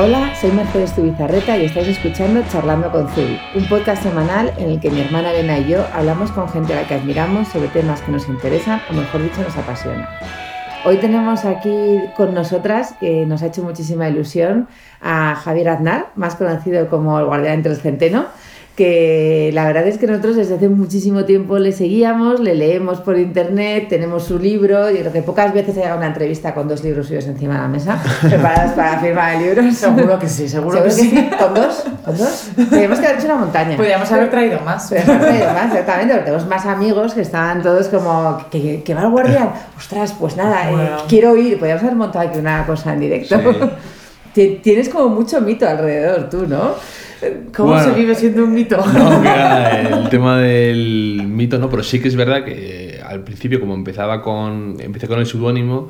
Hola, soy Mercedes Tubizarreta y estáis escuchando Charlando con Zubi, un podcast semanal en el que mi hermana Elena y yo hablamos con gente a la que admiramos sobre temas que nos interesan o mejor dicho nos apasionan. Hoy tenemos aquí con nosotras, que nos ha hecho muchísima ilusión, a Javier Aznar, más conocido como el guardián entre el centeno que la verdad es que nosotros desde hace muchísimo tiempo le seguíamos, le leemos por internet, tenemos su libro, y creo que pocas veces he llegado una entrevista con dos libros suyos encima de la mesa, preparadas para firmar el libro. Seguro que sí, seguro, que, sí. ¿Con dos? ¿Con dos? Teníamos que haber hecho una montaña. Podríamos haber traído más. Podríamos haber traído más, exactamente, porque tenemos más amigos que estaban todos como, que, que va el guardián, ostras, pues nada, eh, quiero ir, podríamos haber montado aquí una cosa en directo. Tienes como mucho mito alrededor tú, ¿no? ¿Cómo se vive siendo un mito? No, mira, el tema del mito no, pero sí que es verdad que al principio, como empezaba con. Empecé con el pseudónimo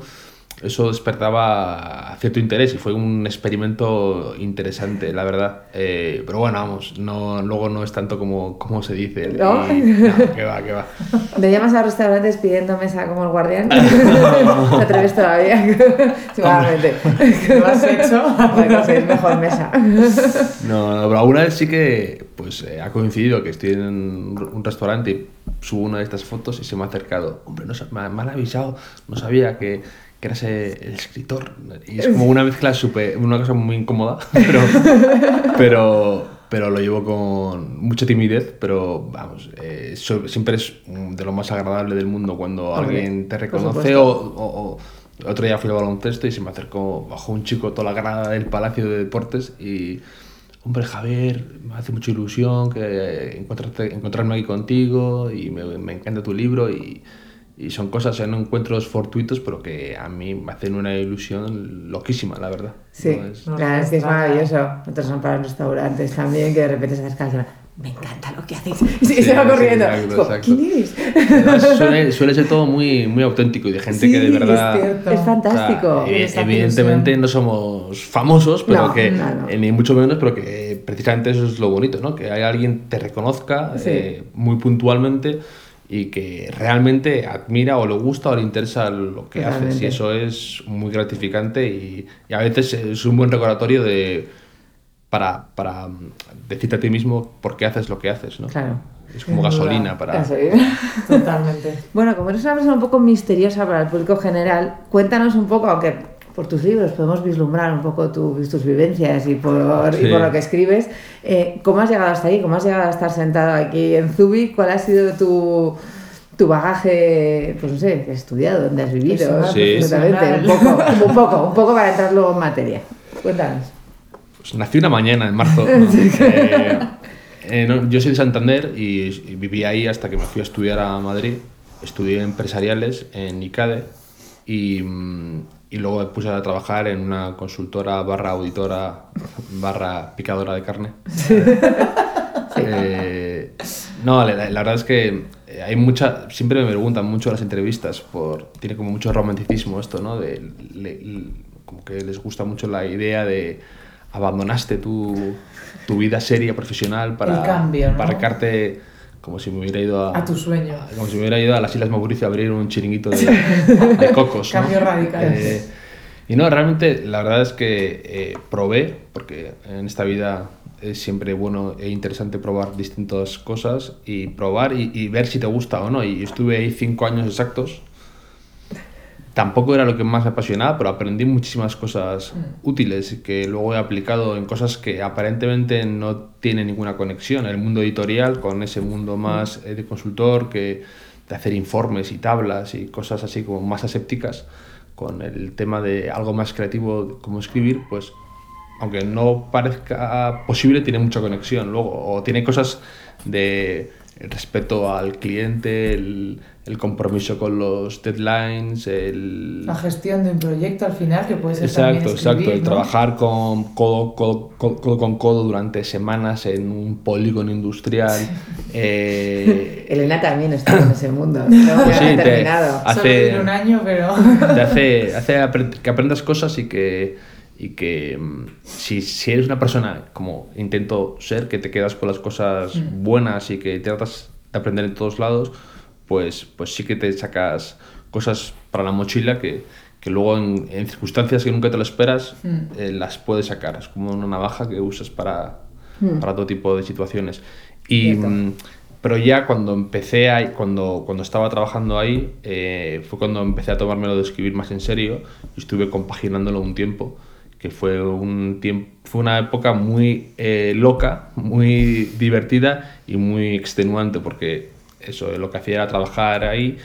eso despertaba cierto interés y fue un experimento interesante, la verdad. Eh, pero bueno, vamos, no, luego no es tanto como, como se dice. ¿No? que va, que va. ¿Te llamas a restaurantes pidiendo mesa como el guardián? ¿Te atreves todavía? Seguramente. ¿Lo has hecho? Bueno, es mejor mesa. No, no, pero alguna vez sí que pues, eh, ha coincidido que estoy en un restaurante y subo una de estas fotos y se me ha acercado. Hombre, no, me, me han avisado, no sabía que que eras el escritor. Y es como una mezcla super, una cosa muy incómoda, pero, pero, pero lo llevo con mucha timidez, pero vamos, eh, siempre es de lo más agradable del mundo cuando alguien te reconoce o, otro día fui al baloncesto y se me acercó, bajo un chico toda la grada del Palacio de Deportes y, hombre, Javier, me hace mucha ilusión que encontrarte, encontrarme aquí contigo y me, me encanta tu libro y y son cosas, son encuentros fortuitos, pero que a mí me hacen una ilusión loquísima, la verdad. Sí, es... claro, es que es maravilloso. Otros son para restaurantes también, que de repente se dicen, me encanta lo que hacéis. Sí, se va corriendo. ¿Quién es? Suele, suele, ser todo muy, muy auténtico y de gente que de verdad. Es, fantástico. evidentemente no somos famosos, pero que, eh, ni mucho menos, pero que precisamente eso es lo bonito, ¿no? Que hay alguien te reconozca eh, muy puntualmente y que realmente admira o le gusta o le interesa lo que haces. Y eso es muy gratificante y, a veces es un buen recordatorio de, para, para decirte a ti mismo por qué haces lo que haces. ¿no? Claro. Es como gasolina para... Totalmente. Bueno, como eres una persona un poco misteriosa para el público general, cuéntanos un poco, aunque por tus libros podemos vislumbrar un poco tus vivencias y por, y por, lo que escribes. Eh, ¿Cómo has llegado hasta ahí? ¿Cómo has llegado a estar sentado aquí en Zubi? ¿Cuál ha sido tu, tu bagaje, pues no sé, estudiado, dónde has vivido? Sí. Un poco, un poco, un poco para entrar luego en materia. Cuéntanos. Pues nací una mañana en marzo. Eh, eh, yo soy de Santander y, y viví ahí hasta que me fui a estudiar a Madrid. Estudié empresariales en ICADE y, mm, y luego me puse a trabajar en una consultora barra auditora barra picadora de carne. Eh, no, la, verdad es que hay mucha, siempre me preguntan mucho las entrevistas, por, tiene como mucho romanticismo esto, ¿no? De, como que les gusta mucho la idea de abandonaste tu, tu vida seria profesional para, cambio, para como si me hubiera ido a... A tu sueño. como si me hubiera ido a las Islas Mauricio a abrir un chiringuito de, cocos. Cambio radical. Eh, y no, realmente la verdad es que eh, probé, porque en esta vida es siempre bueno e interesante probar distintas cosas y probar y, y ver si te gusta o no. Y estuve ahí cinco años exactos tampoco era lo que más me apasionaba, pero aprendí muchísimas cosas mm. útiles que luego he aplicado en cosas que aparentemente no tienen ninguna conexión. El mundo editorial con ese mundo mm. más eh, de consultor, que de hacer informes y tablas y cosas así como más asépticas, con el tema de algo más creativo como escribir, pues aunque no parezca posible, tiene mucha conexión luego, o tiene cosas de respeto al cliente, el, el compromiso con los deadlines, el... La gestión de un proyecto al final, que puede ser Exacto, exacto, el trabajar con codo, con codo durante semanas en un polígono industrial. Eh... Elena también está en ese mundo, no, pues sí, terminado. Hace, Solo un año, pero... Te hace, hace que aprendas cosas y que y que mm, si, si, eres una persona como intento ser, que te quedas con las cosas mm. buenas y que tratas de aprender en todos lados, pues, pues sí que te sacas cosas para la mochila que, que luego en, en circunstancias que nunca te lo esperas Mm. eh, las puedes sacar. Es como una navaja que usas para, Mm. para todo tipo de situaciones. Y, Cierto. mm, pero ya cuando empecé ahí, cuando, cuando estaba trabajando ahí, eh, fue cuando empecé a tomármelo de escribir más en serio y estuve compaginándolo un tiempo, que fue, un tiempo, fue una época muy eh, loca, muy divertida y muy extenuante, porque eso, lo que hacía era trabajar ahí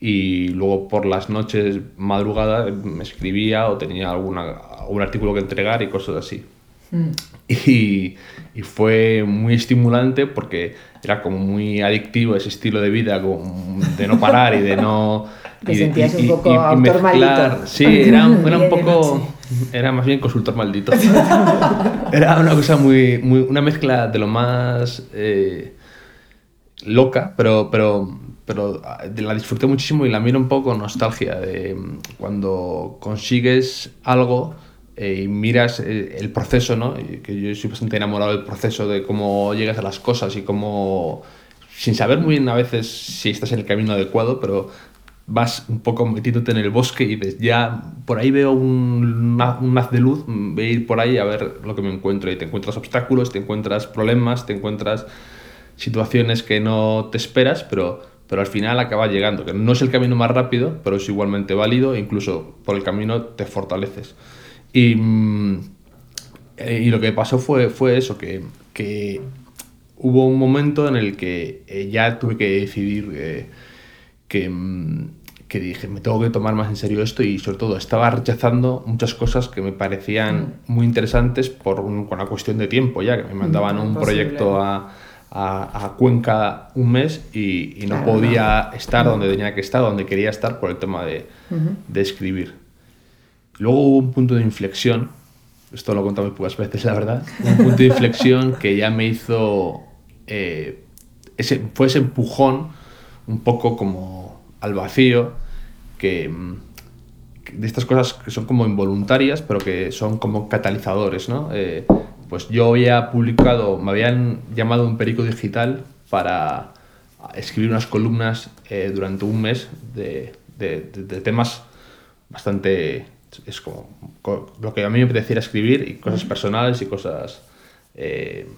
y luego por las noches madrugadas me escribía o tenía alguna, algún artículo que entregar y cosas así. Mm. Y, y fue muy estimulante porque era como muy adictivo ese estilo de vida, como de no parar y de no... Te y de- sentías y- un poco y- autor mezclar- maldito. Sí, era, un- era un poco... Era más bien consultor maldito. Era una cosa muy... muy una mezcla de lo más... eh, loca, pero, pero, pero ah, la disfruté muchísimo y la miro un poco con nostalgia de mm, cuando consigues algo eh, y miras eh, el proceso, ¿no? Que yo soy bastante enamorado del proceso de cómo llegas a las cosas y cómo, sin saber muy bien a veces si estás en el camino adecuado, pero vas un poco metiéndote en el bosque y dices, ya por ahí veo un, haz de luz, voy a ir por ahí a ver lo que me encuentro. Y te encuentras obstáculos, te encuentras problemas, te encuentras situaciones que no te esperas, pero, pero al final acabas llegando. Que no es el camino más rápido, pero es igualmente válido e incluso por el camino te fortaleces. Y, mm, y lo que pasó fue, fue eso, que, que hubo un momento en el que eh, ya tuve que decidir eh, que, mm, que dije, me tengo que tomar más en serio esto y sobre todo estaba rechazando muchas cosas que me parecían muy interesantes por un- con una cuestión de tiempo ya, que me mandaban un proyecto a, a- a Cuenca un mes y, y no Claro, podía estar donde tenía que estar, donde quería estar por el tema de, de escribir. Luego hubo un punto de inflexión, esto lo he contado pocas veces, la verdad, un punto de inflexión que ya me hizo, eh, ese, fue ese empujón un poco como al vacío, que, mm, de estas cosas que son como involuntarias, pero que son como catalizadores, ¿no? Eh, pues yo había publicado, me habían llamado un periódico digital para escribir unas columnas eh, durante un mes de- de temas bastante es como co- lo que a mí me apeteciera escribir y cosas personales y cosas eh,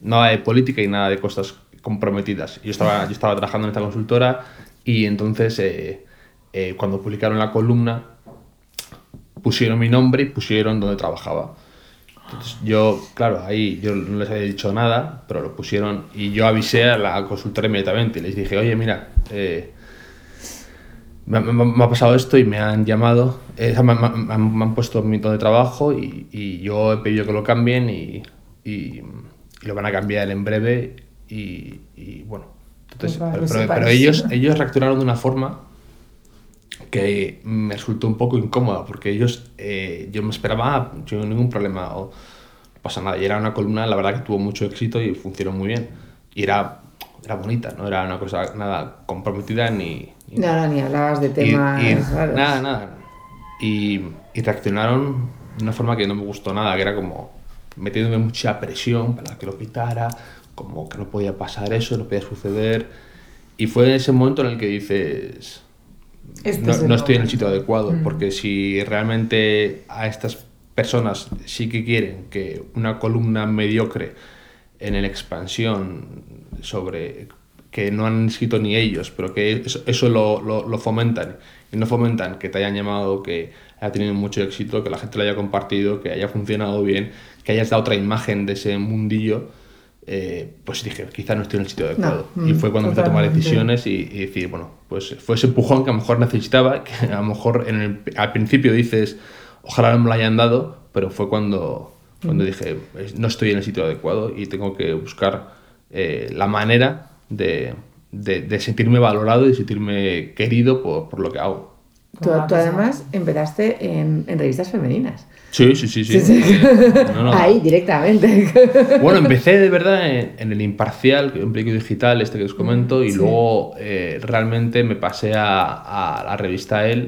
nada de política y nada de cosas comprometidas. Yo estaba yo estaba trabajando en esta consultora y entonces eh, eh, cuando publicaron la columna pusieron mi nombre y pusieron donde trabajaba. Entonces yo, claro, ahí yo no les había dicho nada, pero lo pusieron y yo avisé a la consultora inmediatamente y les dije, oye, mira, eh, me, me- me ha pasado esto y me han llamado, eh, me, me- han, puesto mi tono de trabajo y, y yo he pedido que lo cambien y, y- y lo van a cambiar en breve y, bueno, entonces, Pues vale, pero, pero- pero ellos, ellos reaccionaron de una forma que me resultó un poco incómoda porque ellos, eh, yo me esperaba, ah, yo ningún problema o no pasa nada. Y era una columna, la verdad que tuvo mucho éxito y funcionó muy bien. Y era, era bonita, no era una cosa nada comprometida ni... ni no, ni hablabas de y- temas y raros. nada, nada. Y, y reaccionaron de una forma que no me gustó nada, que era como metiéndome mucha presión para que lo quitara, como que no podía pasar eso, no podía suceder. Y fue en ese momento en el que dices, Este no, es no estoy en el sitio adecuado, Mm. porque si realmente a estas personas sí que quieren que una columna mediocre en el expansión sobre que no han escrito ni ellos, pero que eso, eso lo, lo- lo fomentan. Y no fomentan que te hayan llamado, que haya tenido mucho éxito, que la gente lo haya compartido, que haya funcionado bien, que hayas dado otra imagen de ese mundillo, eh, pues dije, quizá no estoy en el sitio adecuado. No, y mm, fue cuando empecé a tomar decisiones y, y decir, bueno, pues fue ese empujón que a lo mejor necesitaba, que a lo mejor en el- al principio dices, ojalá no me lo hayan dado, pero fue cuando, cuando dije, "Es- no estoy en el sitio adecuado y tengo que buscar eh, la manera de, de- de sentirme valorado y sentirme querido por, por lo que hago. Tú, además empezaste en, en revistas femeninas. Sí, sí, sí, sí. Sí, sí. No, no. Ahí, directamente. Bueno, empecé de verdad en, en el Imparcial, que es un periódico digital este que os comento, y Sí. luego eh, realmente me pasé a, a la revista El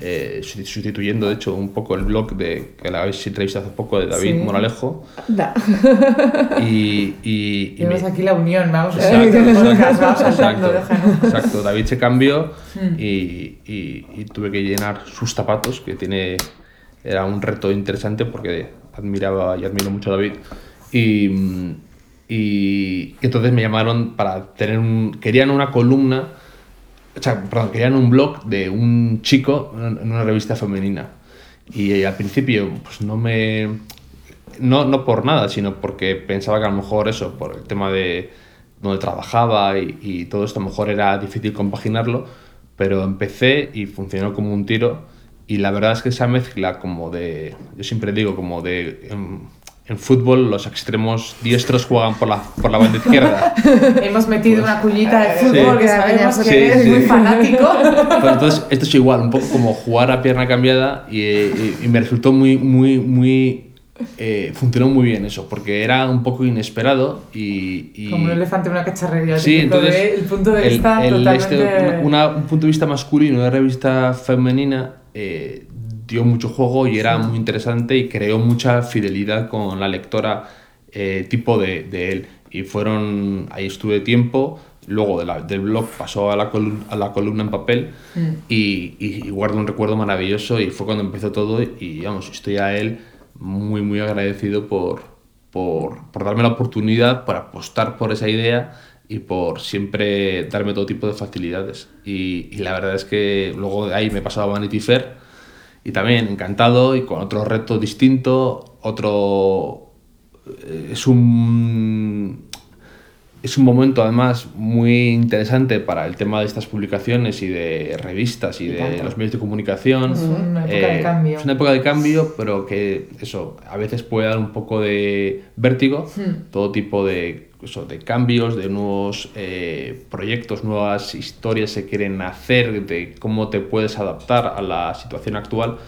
eh, susti- sustituyendo de hecho un poco el blog de que la habéis entrevistado hace poco de David Sí. Moralejo. Da. Y, y, y me- aquí la unión, vamos a Exacto. David se cambió Hmm. y, y- y tuve que llenar sus zapatos, que tiene era un reto interesante porque admiraba y admiro mucho a David. Y, mm, y entonces me llamaron para tener un... Querían una columna, o sea, perdón, querían un blog de un chico en una revista femenina. Y al principio, pues no me... No, no por nada, sino porque pensaba que a lo mejor eso, por el tema de donde trabajaba y, y todo esto, a lo mejor era difícil compaginarlo, pero empecé y funcionó como un tiro. Y la verdad es que esa mezcla como de, yo siempre digo, como de... En, en fútbol los extremos diestros juegan por la, por la banda izquierda. Hemos metido una cuñita de Sí. fútbol que sabemos Sí, que eres sí. muy fanático. Pues entonces, esto es igual, un poco como jugar a pierna cambiada y, y- y me resultó muy, muy, muy... eh, funcionó muy bien eso, porque era un poco inesperado y... y- Como un elefante en una cacharrería. Sí, entonces... de- el punto de el- vista el- totalmente... este, una- una- un punto de vista masculino de revista femenina eh, dio mucho juego y era muy interesante y creó mucha fidelidad con la lectora eh, tipo de, de él. Y fueron... Ahí estuve tiempo... Luego de la- del blog pasó a la, colum- a la columna en papel Mm. y, y- y guardo un recuerdo maravilloso y fue cuando empezó todo y vamos, estoy a él muy muy agradecido por, por, por darme la oportunidad, por apostar por esa idea y por siempre darme todo tipo de facilidades. Y, y la verdad es que luego de ahí me he pasado a Vanity Fair y también encantado y con otro reto distinto, otro... eh, Es un es un momento además muy interesante para el tema de estas publicaciones y de revistas y, Y de tanto. los medios de comunicación. Es una época de cambio. Es una época de cambio, pero que eso a veces puede dar un poco de vértigo. Hmm. Todo tipo de, eso, de cambios, de nuevos eh, proyectos, nuevas historias se quieren hacer, de cómo te puedes adaptar a la situación actual.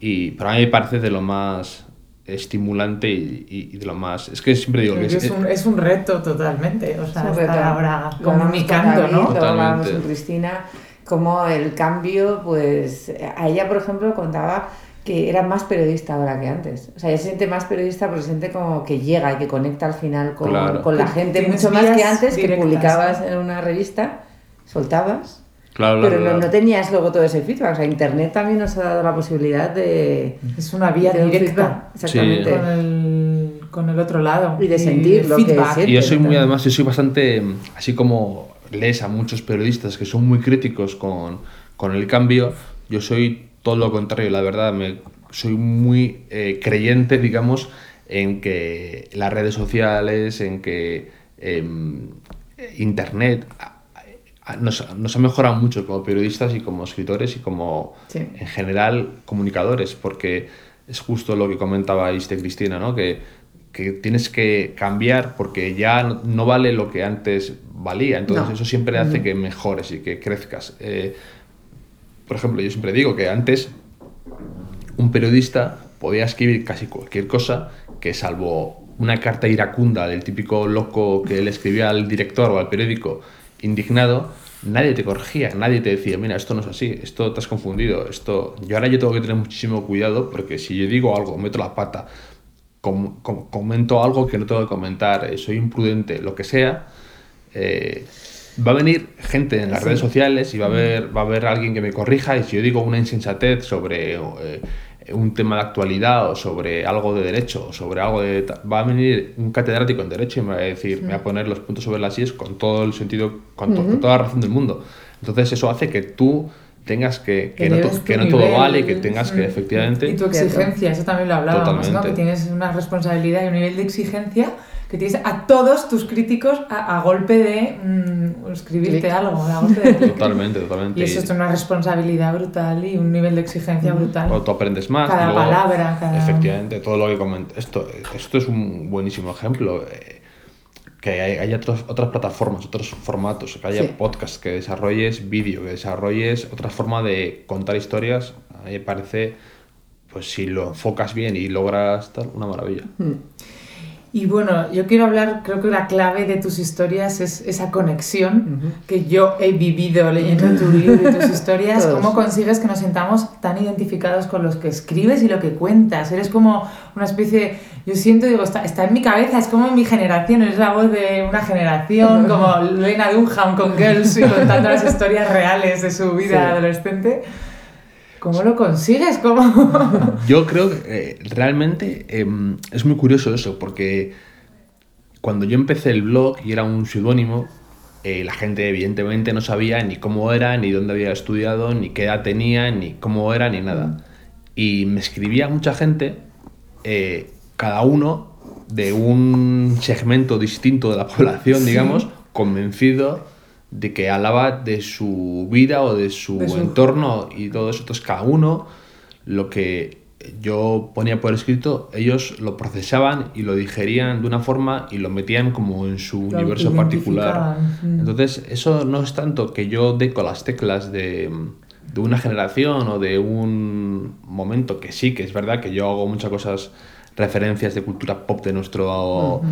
Y para mí me parece de lo más estimulante y, y- y de lo más... Es que siempre digo que es, es, un, es un reto totalmente, o sea, Es un estar reto. ahora comunicando, ¿no? Totalmente. Cristina, como el cambio, pues a ella, por ejemplo, contaba que era más periodista ahora que antes. O sea, ella se siente más periodista porque se siente como que llega y que conecta al final con, Claro. con la Que gente, mucho más que antes, que directas, publicabas ¿no? en una revista, soltabas, Claro, pero claro, no, no tenías luego todo ese feedback. O sea, Internet también nos ha dado la posibilidad de... Es una vía directa feedback, Exactamente. con el, con el otro lado. Y de sentir lo que feedback. sientes. Y yo soy muy, además, yo soy bastante, así como lees a muchos periodistas que son muy críticos con, con el cambio, yo soy todo lo contrario, la verdad, me, soy muy eh, creyente, digamos, en que las redes sociales, en que em, Internet nos, nos ha mejorado mucho como periodistas y como escritores y como Sí. en general comunicadores, porque es justo lo que comentabais de Cristina, ¿no? que, que tienes que cambiar porque ya no, no vale lo que antes valía, entonces No. eso siempre hace que mejores y que crezcas. Eh, por ejemplo, yo siempre digo que antes un periodista podía escribir casi cualquier cosa que salvo una carta iracunda del típico loco que le escribía al director o al periódico indignado, nadie te corregía, nadie te decía, mira, esto no es así, esto te has confundido, esto... Yo ahora yo tengo que tener muchísimo cuidado porque si yo digo algo, meto la pata, com- com- comento algo que no tengo que comentar, eh, soy imprudente, lo que sea, eh, va a venir gente en las redes sociales y va a haber va a haber alguien que me corrija y si yo digo una insensatez sobre eh, un tema de actualidad o sobre algo de derecho o sobre algo de va a venir un catedrático en derecho y me va a decir me va a poner los puntos sobre las IES con todo el sentido con, to- con toda la razón del mundo. Entonces eso hace que tú tengas que que, no, to- que no todo nivel, vale que tengas que mm, efectivamente Y tu exigencia, eso también lo hablábamos, ¿no? Que tienes una responsabilidad y un nivel de exigencia que tienes a todos tus críticos a, a golpe de mm, escribirte Clic. algo, a golpe de totalmente totalmente Y eso es una responsabilidad brutal y un nivel de exigencia brutal. o tú aprendes más. Cada luego, palabra, cada- Efectivamente, todo lo que comentas. Esto, esto es un buenísimo ejemplo. eh, que hay, hay otros, otras plataformas, otros formatos, que haya Sí. podcast, que desarrolles vídeo, que desarrolles otra forma de contar historias. A mí me parece, pues si lo enfocas bien y logras tal, una maravilla. Y bueno, yo quiero hablar, creo que la clave de tus historias es esa conexión que yo he vivido leyendo tu libro y tus historias. ¿Cómo consigues que nos sintamos tan identificados con los que escribes y lo que cuentas? Eres como una especie, yo siento, digo, está, está en mi cabeza, es como en mi generación, es la voz de una generación, como Lena Dunham con Girls y contando las historias reales de su vida adolescente. ¿Cómo lo consigues? ¿Cómo? Yo creo que eh, realmente em, es muy curioso eso, porque cuando yo empecé el blog y era un seudónimo, eh, la gente evidentemente no sabía ni cómo era, ni dónde había estudiado, ni qué edad tenía, ni cómo era, ni nada. Y me escribía mucha gente, eh, cada uno de un segmento distinto de la población, digamos, convencido de que hablaba de su vida o de su, entorno y todo eso. Entonces, cada uno, lo que yo ponía por escrito, ellos lo procesaban y lo digerían de una forma y lo metían como en su universo particular. Entonces, eso no es tanto que yo dé con las teclas de, de, una generación o de un momento, que sí, que es verdad que yo hago muchas cosas, referencias de cultura pop de nuestro,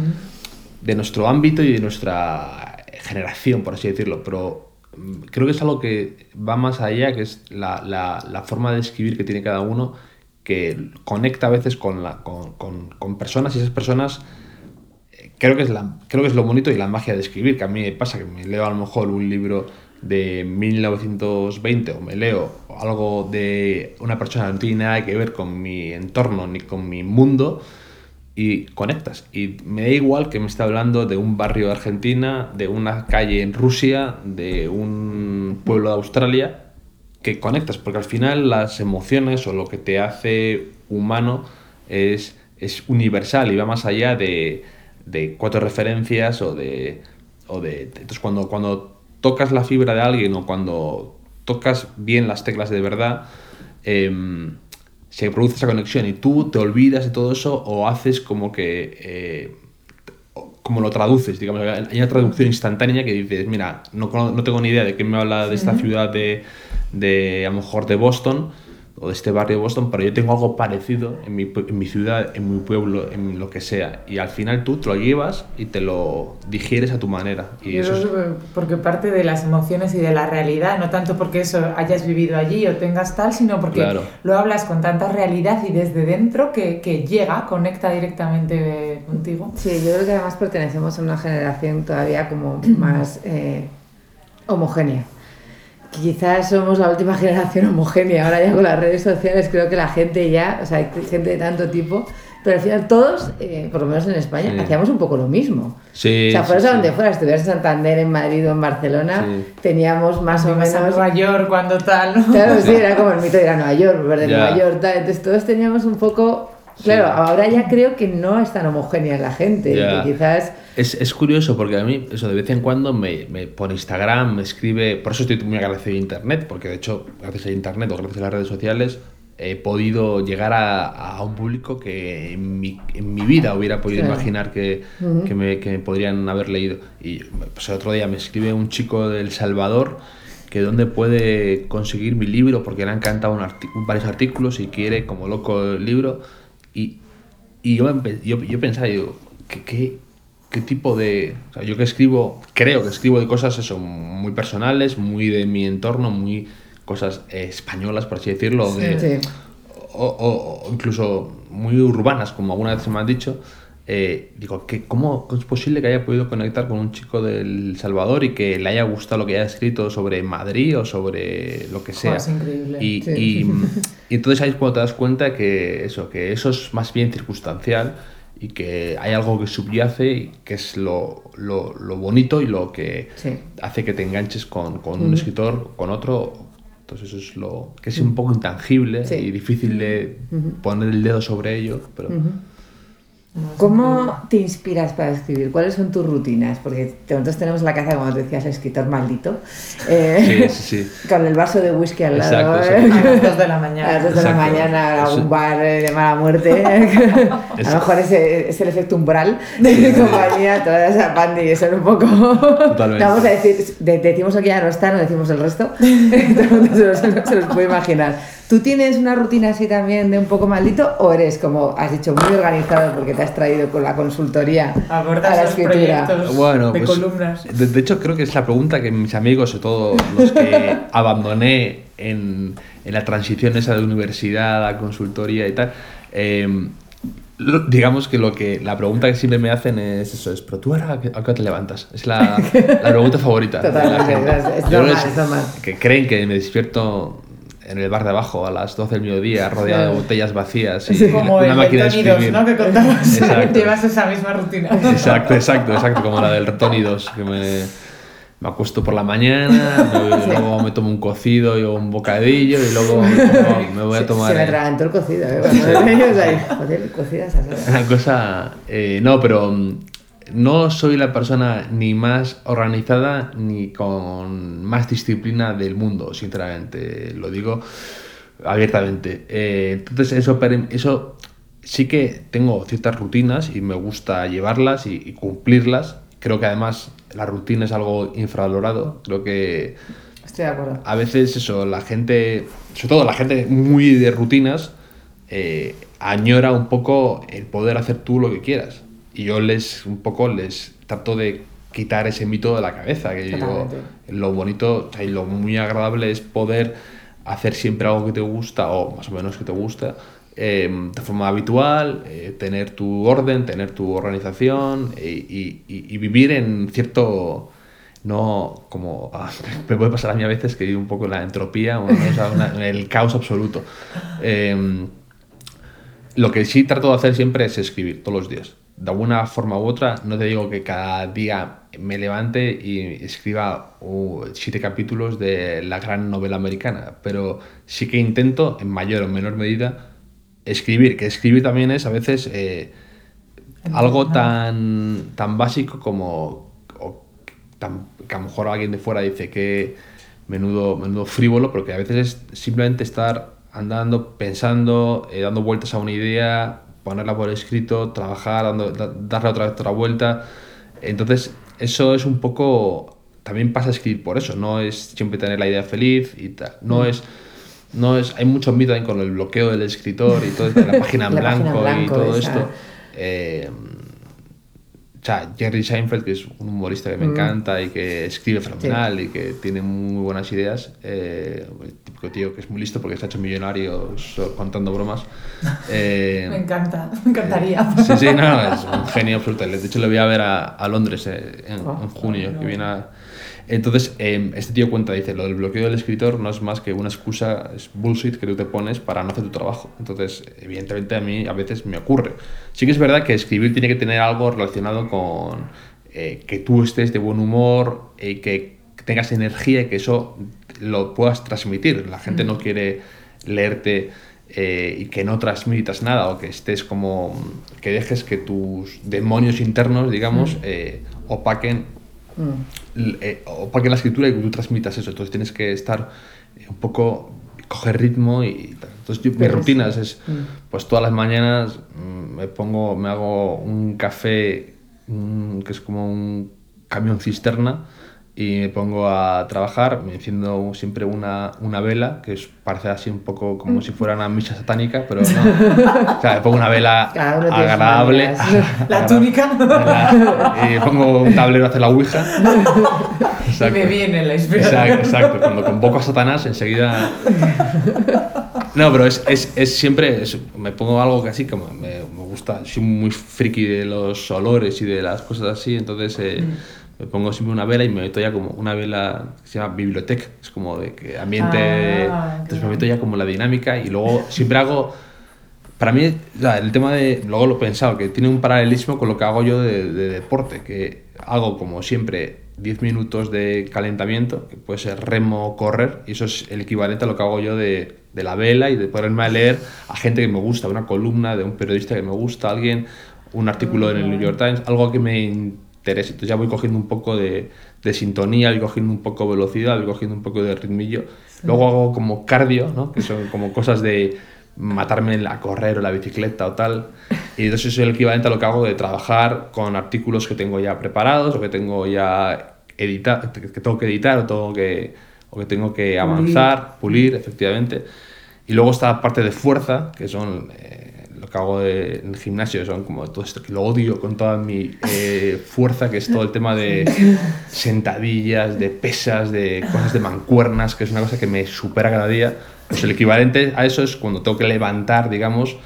de nuestro ámbito y de nuestra generación, por así decirlo, pero mm, creo que es algo que va más allá, que es la, forma de escribir que tiene cada uno, que conecta a veces con, personas y esas personas eh, creo que, es creo que es lo bonito y la magia de escribir, que a mí me pasa que me leo a lo mejor un libro de 1920 o me leo algo de una persona que no tiene nada que ver con mi entorno ni con mi mundo, y conectas. Y me da igual que me esté hablando de un barrio de Argentina, de una calle en Rusia, de un pueblo de Australia, que conectas, porque al final las emociones o lo que te hace humano es, es universal y va más allá de, de cuatro referencias o de, o de... Entonces cuando, cuando tocas la fibra de alguien o cuando tocas bien las teclas de verdad, eh, se produce esa conexión y tú te olvidas de todo eso o haces como que... Eh, como lo traduces, digamos, hay una traducción instantánea que dices, mira, no, no tengo ni idea de qué me habla de esta ciudad de, de, a lo mejor de Boston, o de este barrio de Boston, pero yo tengo algo parecido en mi, en mi, ciudad, en mi pueblo, en lo que sea. Y al final tú te lo llevas y te lo digieres a tu manera. Y eso es... Porque parte de las emociones y de la realidad, no tanto porque eso hayas vivido allí o tengas tal, sino porque lo hablas con tanta realidad y desde dentro que, que, llega, conecta directamente contigo. Sí, yo creo que además pertenecemos a una generación todavía como más eh, homogénea quizás somos la última generación homogénea. Ahora ya con las redes sociales creo que la gente ya, o sea, hay gente de tanto tipo, pero al final todos, eh, por lo menos en España, hacíamos un poco lo mismo. Sí, o sea, fueras a donde fueras, estuvieras en Santander, en Madrid o en Barcelona, teníamos más o menos... a Nueva York cuando tal, ¿no? Claro, sí, era como el mito de ir a Nueva York, volver de Nueva York, tal. Entonces todos teníamos un poco... Claro, ahora ya creo que no es tan homogénea la gente, que quizás es, es, curioso porque a mí, eso de vez en cuando, me, me, por Instagram me escribe. Por eso estoy muy agradecido a Internet, porque de hecho, gracias a Internet o gracias a las redes sociales, he podido llegar a, a un público que en mi, en mi vida hubiera podido imaginar que, que, me, que, me, podrían haber leído. Y pues, el otro día me escribe un chico del Salvador que dónde puede conseguir mi libro porque le han encantado un varios artículos y quiere como loco el libro. Y, y yo, yo, yo pensaba, digo, ¿qué, qué, qué tipo de... O sea, yo que escribo, creo que escribo de cosas eso, muy personales, muy de mi entorno, muy cosas españolas, por así decirlo, O, incluso muy urbanas, como alguna vez se me han dicho. Eh, digo, que ¿cómo es posible que haya podido conectar con un chico del Salvador y que le haya gustado lo que haya escrito sobre Madrid o sobre lo que sea? es increíble. Y, y, y, entonces ahí es cuando te das cuenta que eso, que eso es más bien circunstancial y que hay algo que subyace y que es lo, lo, lo bonito y lo que hace que te enganches con, con un escritor, con otro. Entonces eso es lo que es un poco intangible y difícil de poner el dedo sobre ello, pero... ¿Cómo te inspiras para escribir? ¿Cuáles son tus rutinas? Porque nosotros tenemos la casa, como te decías, el escritor maldito. Eh, sí, sí, Con el vaso de whisky al lado. ¿eh? A las 2 de la mañana. A las 2 de la mañana, a un bar de mala muerte. a lo mejor es, es, el efecto umbral de compañía, toda esa pandi, eso es un poco. Totalmente. Vamos a decir, decimos que ya no está, no decimos el resto. Entonces se, los, se los puede imaginar. ¿Tú tienes una rutina así también de un poco maldito o eres, como has dicho, muy organizado porque te has traído con la consultoría a la escritura? Bueno, de pues, columnas. De, hecho, creo que es la pregunta que mis amigos, sobre todo los que abandoné en, en, la transición esa de universidad a consultoría y tal, em, digamos que lo que la pregunta que siempre me hacen es eso, es, pero tú ahora a qué te levantas? Es la, la pregunta favorita. Totalmente, es, normal, es normal. Que creen que me despierto en el bar de abajo a las 12 del mediodía, rodeado de botellas vacías y como una el máquina de escribir. ¿no? Que contabas. Llevas esa misma rutina. Exacto, exacto, exacto, como la del 2, que me, me acuesto por la mañana, luego me tomo un cocido y un bocadillo y luego me, voy a tomar... Se, me atragantó el cocido, ¿eh? Joder, cocido Una cosa... Eh, no, pero no soy la persona ni más organizada ni con más disciplina del mundo, sinceramente, lo digo abiertamente. Eh, entonces eso, eso sí que tengo ciertas rutinas y me gusta llevarlas y, cumplirlas. Creo que además la rutina es algo infravalorado. Creo que... Estoy de acuerdo. A veces eso, la gente, sobre todo la gente muy de rutinas, eh, añora un poco el poder hacer tú lo que quieras y yo les un poco les trato de quitar ese mito de la cabeza, que digo, lo bonito y lo muy agradable es poder hacer siempre algo que te gusta o más o menos que te gusta em, de forma habitual, eh, tener tu orden, tener tu organización y, y, vivir en cierto no como ah, me puede pasar a mí a veces que vivo un poco en la entropía o, en el caos absoluto. Em, lo que sí trato de hacer siempre es escribir todos los días de alguna forma u otra, no te digo que cada día me levante y escriba uh, siete capítulos de la gran novela americana, pero sí que intento, en mayor o menor medida, escribir, que escribir también es a veces eh, algo tan, tan básico como que a lo mejor alguien de fuera dice que menudo, menudo frívolo, porque a veces es simplemente estar andando, pensando, eh, dando vueltas a una idea, ponerla por escrito, trabajar, darle otra vez otra vuelta. Entonces, eso es un poco. También pasa a escribir por eso, no es siempre tener la idea feliz y tal. No mm. es. No es, hay mucho mito con el bloqueo del escritor y todo la página en blanco, y todo esto. Eh, sea, Jerry Seinfeld, que es un humorista que me mm. encanta y que escribe fenomenal y que tiene muy buenas ideas, eh, el típico tío que es muy listo porque se ha hecho millonario contando bromas. Eh, me encanta, me encantaría. sí, sí, no, es un genio absoluto. De hecho, le voy a ver a, a Londres eh, en, oh, en, junio, que viene a entonces, em, este tío cuenta, dice, lo del bloqueo del escritor no es más que una excusa, es bullshit que tú te pones para no hacer tu trabajo. Entonces, evidentemente a mí a veces me ocurre. Sí que es verdad que escribir tiene que tener algo relacionado con eh, que tú estés de buen humor, y eh, que tengas energía y que eso lo puedas transmitir. La gente no mm. quiere leerte eh, y que no transmitas nada o que estés como que dejes que tus demonios internos, digamos, mm. opaquen Mm. Eh, o para que la escritura y que tú transmitas eso. Entonces tienes que estar eh, un poco, coger ritmo y Entonces yo, mis rutinas es, mm. pues todas las mañanas mm, me pongo, me hago un café que es como un camión cisterna y me pongo a trabajar, me enciendo siempre una, una vela, que es, parece así un poco como si fuera una misa satánica, pero no. O sea, me pongo una vela agradable. La túnica. y pongo un tablero a hacer la ouija. Y me viene la inspiración. Exacto, exacto, cuando convoco a Satanás enseguida... No, pero es, es, es siempre, me pongo algo que así, como me, me, gusta, soy muy friki de los olores y de las cosas así, entonces... Eh, mm me pongo siempre una vela y me meto ya como una vela que se llama biblioteca, es como de que ambiente, ah, entonces me meto ya como la dinámica y luego siempre hago, para mí el tema de, luego lo he pensado, que tiene un paralelismo con lo que hago yo de, deporte, que hago como siempre 10 minutos de calentamiento, que puede ser remo o correr, y eso es el equivalente a lo que hago yo de, de la vela y de ponerme a leer a gente que me gusta, una columna de un periodista que me gusta, alguien, un artículo en el New York Times, algo que me entonces ya voy cogiendo un poco de, de, sintonía, voy cogiendo un poco de velocidad, voy cogiendo un poco de ritmillo. Luego hago como cardio, ¿no? que son como cosas de matarme a correr o la bicicleta o tal. Y entonces eso es el equivalente a lo que hago de trabajar con artículos que tengo ya preparados o que tengo ya editar, que tengo que editar o tengo que, o que, tengo que avanzar, pulir, efectivamente. Y luego está la parte de fuerza, que son eh, hago en el gimnasio, son como todo esto que lo odio con toda mi eh, fuerza, que es todo el tema de sentadillas, de pesas, de cosas de mancuernas, que es una cosa que me supera cada día. Pues el equivalente a eso es cuando tengo que levantar, digamos,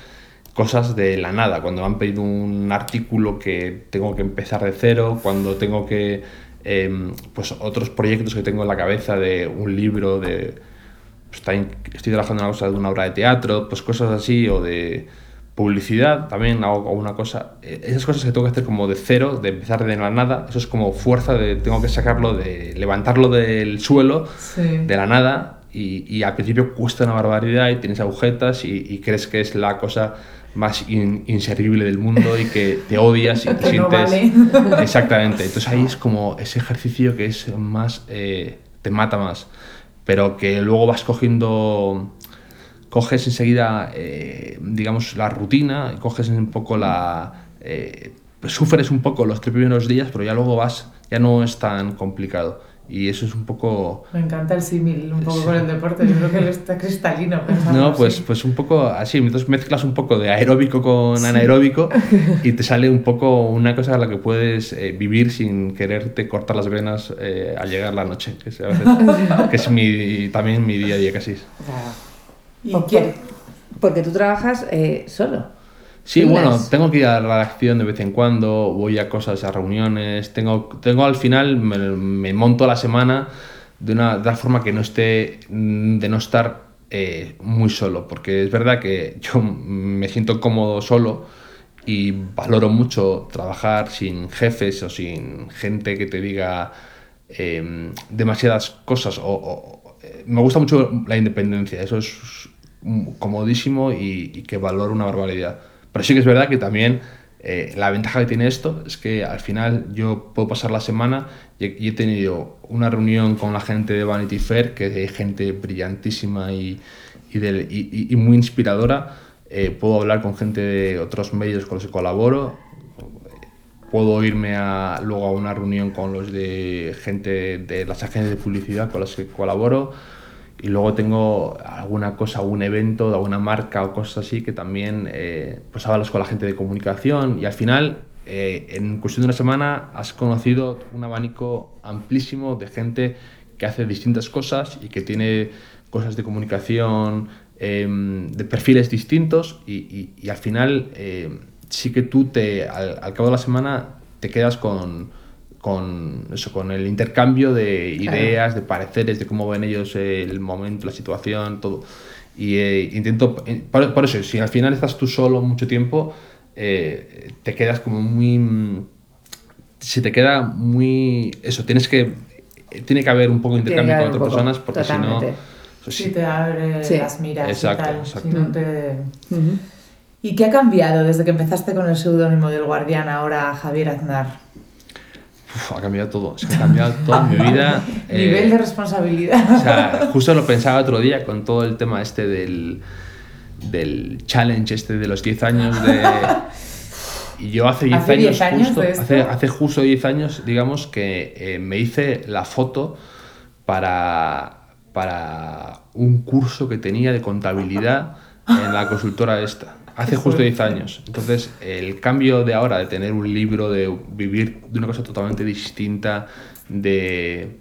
cosas de la nada, cuando me han pedido un artículo que tengo que empezar de cero, cuando tengo que, em, pues otros proyectos que tengo en la cabeza de un libro, de, pues, estoy trabajando en una cosa de una obra de teatro, pues cosas así, o de publicidad, también hago una cosa, e, esas cosas que tengo que hacer como de cero, de empezar de la nada, eso es como fuerza de, tengo que sacarlo, de levantarlo del suelo, de la nada, y, al principio cuesta una barbaridad y tienes agujetas y, y crees que es la cosa más inservible del mundo y que te odias y te sientes... Exactamente. Entonces ahí es como ese ejercicio que es más... Eh, te mata más. Pero que luego vas cogiendo... Coges enseguida, eh, digamos, la rutina, coges un poco la... Eh, sufres un poco los tres primeros días, pero ya luego vas, ya no es tan complicado. Y eso es un poco... Me encanta el símil, un poco con el deporte, yo creo que está cristalino. No, pues, pues un poco así, entonces mezclas un poco de aeróbico con anaeróbico y te sale un poco una cosa a la que puedes eh, vivir sin quererte cortar las venas eh, al llegar la noche, que es, que es mi, también mi día a día casi. ¿Y qué? Porque tú trabajas eh, solo. Sí, bueno, tengo que ir a la redacción de vez en cuando, voy a cosas, a reuniones, tengo, tengo al final, me, monto la semana de una, de forma que no esté, de no estar eh, muy solo, porque es verdad que yo me siento cómodo solo y valoro mucho trabajar sin jefes o sin gente que te diga em, demasiadas cosas. O, eh, me gusta mucho la independencia, eso es comodísimo y, y que valoro una barbaridad. Pero sí que es verdad que también eh, la ventaja que tiene esto es que al final yo puedo pasar la semana y, he tenido una reunión con la gente de Vanity Fair, que es gente brillantísima y, y, muy inspiradora. Eh, puedo hablar con gente de otros medios con los que colaboro. Puedo irme a, luego a una reunión con los de gente de las agencias de publicidad con las que colaboro y luego tengo alguna cosa, algún evento de alguna marca o cosas así que también eh, pues hablas con la gente de comunicación. Y al final eh, en cuestión de una semana has conocido un abanico amplísimo de gente que hace distintas cosas y que tiene cosas de comunicación em, de perfiles distintos y, y, al final eh, sí que tú te al cabo de la semana te quedas con con eso, con el intercambio de ideas, de pareceres, de cómo ven ellos el momento, la situación, todo. Y eh, intento, eh, por, eso, si al final estás tú solo mucho tiempo, eh, te quedas como muy... Si te queda muy... Eso, tienes que... Tiene que haber un poco de intercambio con otras personas porque si no... Si te abre las miras exacto, y tal. Exacto. ¿Y qué ha cambiado desde que empezaste con el seudónimo del guardián ahora Javier Aznar? Ha cambiado todo, que ha cambiado toda mi vida. Nivel de eh, responsabilidad. O sea, justo lo pensaba otro día con todo el tema este del, del challenge este de los 10 años de... Y yo hace 10 años, justo, hace, hace, justo 10 años, digamos, que eh, me hice la foto para, para un curso que tenía de contabilidad en la consultora esta. Hace justo 10 años. Entonces, el cambio de ahora, de tener un libro, de vivir de una cosa totalmente distinta, de...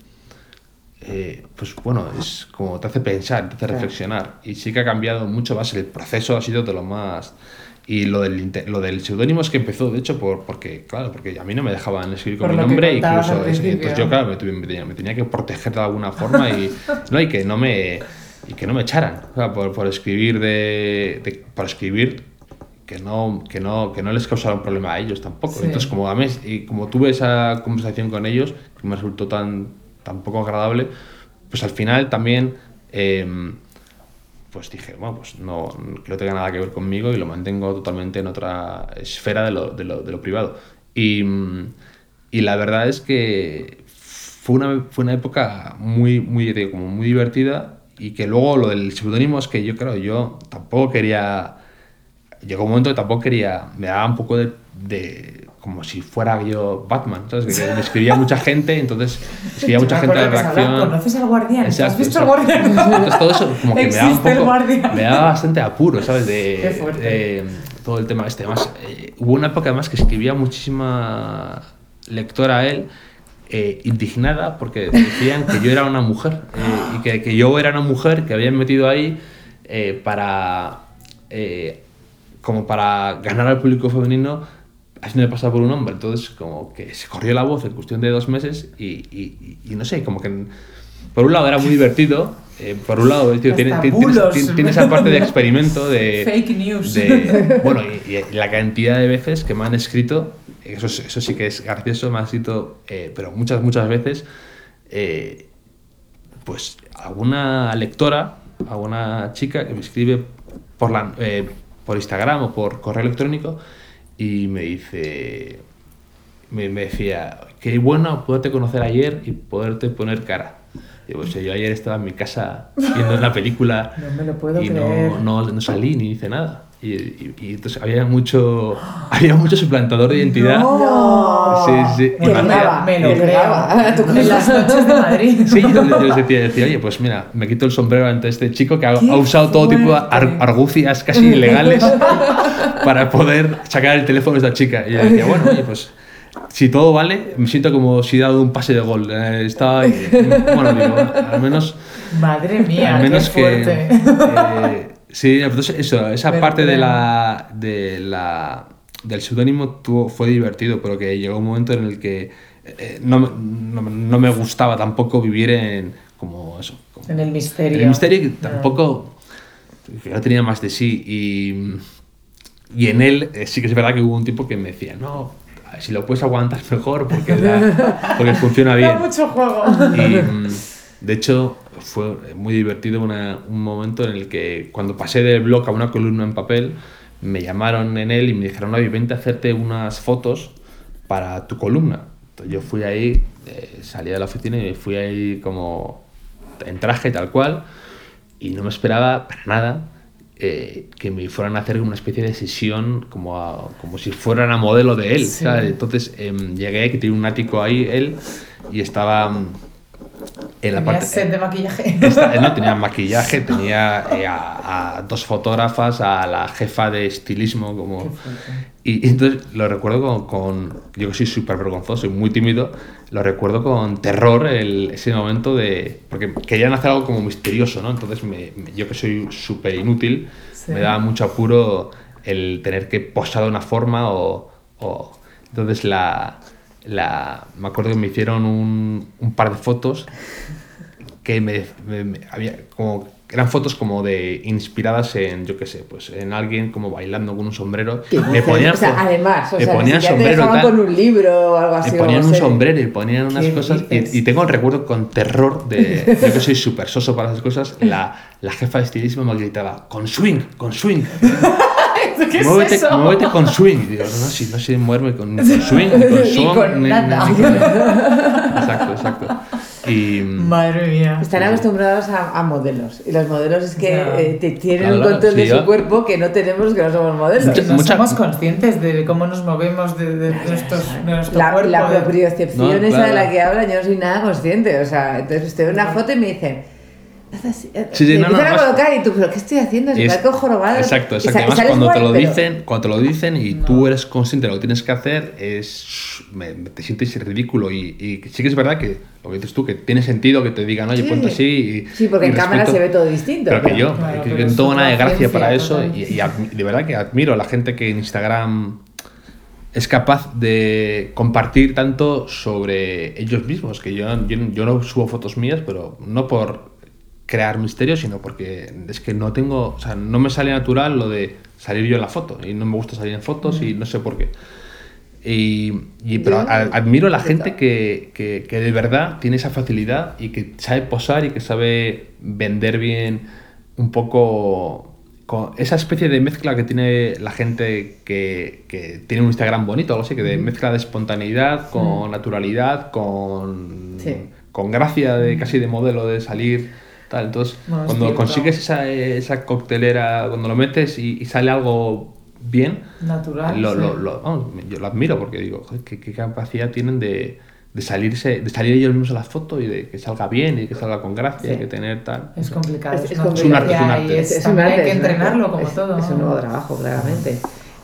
Eh, pues bueno, es como te hace pensar, te hace reflexionar. Y sí que ha cambiado mucho más. El proceso ha sido de lo más... Y lo del, lo del seudónimo es que empezó, de hecho, por, porque, claro, porque a mí no me dejaban escribir con mi nombre, incluso. Entonces yo, claro, me, me, tenía que proteger de alguna forma y, ¿no? y que no me y que no me echaran por, por, escribir de, por escribir que no, que no, que no les causara un problema a ellos tampoco. Entonces, como, a mí, y como tuve esa conversación con ellos, que me resultó tan, tan poco agradable, pues al final también em, pues dije, bueno, pues no, que no tenga nada que ver conmigo y lo mantengo totalmente en otra esfera de lo, de lo, de lo privado. Y, y, la verdad es que fue una, fue una época muy, muy, como muy divertida y que luego lo del seudónimo es que yo creo, yo tampoco quería, llegó un momento que tampoco quería, me daba un poco de, como si fuera yo Batman, ¿sabes? Que me escribía mucha gente, entonces escribía mucha gente a la reacción. ¿Conoces al guardián? ¿Has visto al guardián? Entonces todo eso como que me daba un poco, me daba bastante apuro, ¿sabes? De, todo el tema este. Además, eh, hubo una época además que escribía muchísima lectora a él eh, indignada porque decían que yo era una mujer eh, y que, que, yo era una mujer que habían metido ahí eh, para como para ganar al público femenino haciendo pasar por un hombre. Entonces como que se corrió la voz en cuestión de dos meses y, y, y no sé como que por un lado era muy divertido por un lado tío, tiene, tiene, esa parte de experimento de fake news. de, bueno y, la cantidad de veces que me han escrito eso, eso sí que es gracioso, me ha sido, eh, pero muchas, muchas veces, eh, pues alguna lectora, alguna chica que me escribe por, la, eh, por Instagram o por correo electrónico y me dice, me, me decía, qué bueno poderte conocer ayer y poderte poner cara. Y pues, yo ayer estaba en mi casa viendo una película y No, no, no salí ni hice nada. Y, y, entonces había mucho, había mucho suplantador de identidad. No. Sí, sí. Me, me, me lo creo. En las noches de Madrid. Sí, yo, les decía, decía, oye, pues mira, me quito el sombrero ante este chico que ha, ha usado todo tipo de argucias casi ilegales para poder sacar el teléfono de esta chica. Y yo decía, bueno, oye, pues si todo vale, me siento como si he dado un pase de gol. Eh, estaba, bueno, digo, al menos... Madre mía, al menos qué fuerte. Que, eh, Sí, entonces eso, esa parte de la, de la, del seudónimo fue divertido, pero que llegó un momento en el que eh, no, no, no, me gustaba tampoco vivir en como eso. en el misterio. En el misterio que tampoco que no tenía más de sí y, y en él eh, sí que es verdad que hubo un tipo que me decía, no, si lo puedes aguantar mejor porque, porque funciona bien. Da mucho juego. Y, mm, de hecho, fue muy divertido un momento en el que cuando pasé del blog a una columna en papel, me llamaron en él y me dijeron, oye, vente a hacerte unas fotos para tu columna. Entonces yo fui ahí, eh, salí de la oficina y fui ahí como en traje tal cual y no me esperaba para nada eh, que me fueran a hacer una especie de sesión como, como si fueran a modelo de él. Entonces em, llegué, que tiene un ático ahí él y estaba en la parte, set de maquillaje? no, tenía maquillaje, tenía eh, a, dos fotógrafas, a la jefa de estilismo, como... Y, entonces lo recuerdo con, con yo que soy súper vergonzoso y muy tímido, lo recuerdo con terror el, ese momento de... Porque querían hacer algo como misterioso, ¿no? Entonces me, yo que soy súper inútil, me daba mucho apuro el tener que posar de una forma o... o entonces la la, me acuerdo que me hicieron un, un par de fotos que me, había como eran fotos como de inspiradas en yo qué sé pues en alguien como bailando con un sombrero. Me ponían o sea, además o me sea, ponían sombrero te con un libro o algo así me ponían un sombrero y ponían unas cosas y, y, tengo el recuerdo con terror de yo que soy súper soso para esas cosas la, la jefa de estilismo me gritaba con swing con swing ¿Qué muévete, es eso? muévete con swing. Digo, no, si no sé moverme con, con swing, ni con son, con ni, nada. Ni, ni, exacto, exacto. Y, Madre mía. Están acostumbrados a, a, modelos. Y los modelos es que eh, te tienen Claro, un control sí, de su cuerpo que no tenemos que no somos modelos. Mucha- no mucha- somos conscientes de cómo nos movemos de, de, nuestros, de nuestro La, cuerpo. la de- propriocepción No, esa claro. de la que hablan, yo no soy nada consciente. O sea, entonces estoy en una foto y me dicen. Haz así, eh, Sí, sí, me no, no, a colocar y tú, ¿pero qué estoy haciendo? Es- parezco jorobado. Exacto, exacto. Además, cuando te lo pero- dicen, cuando te lo dicen y tú eres consciente de lo que tienes que hacer, es me- te sientes ridículo. Y, y sí que es verdad que lo que dices tú, que tiene sentido que te digan, oye, Sí. ponte así. Y, Sí, porque y en cámara se ve todo distinto. Pero que yo, Claro, que no tengo nada de gracia para eso. Y, y admi- de verdad que admiro a la gente que en Instagram es capaz de compartir tanto sobre ellos mismos, que yo, yo, yo no subo fotos mías, pero no por crear misterio, sino porque es que no tengo, o sea, no me sale natural lo de salir yo en la foto, y no me gusta salir en fotos y no sé por qué. Y, y- pero a- admiro a la gente que, que, que de verdad tiene esa facilidad y que sabe posar y que sabe vender bien un poco con esa especie de mezcla que tiene la gente que, que tiene un Instagram bonito, algo así, que de mezcla de espontaneidad con naturalidad, con, Sí. con gracia de casi de modelo de salir. Tal. Entonces, No, es cuando cierto. consigues esa, esa coctelera, cuando lo metes y, y sale algo bien. Natural. Lo, lo, lo, yo lo admiro porque digo, ¿qué, qué capacidad tienen de, de, salirse, de salir ellos mismos a la foto y de que salga bien y que salga con gracia y que tener tal. Es complicado. Es, es, es un arte, es un arte. Es, un arte, hay que entrenarlo como todo. Es un nuevo trabajo, claramente.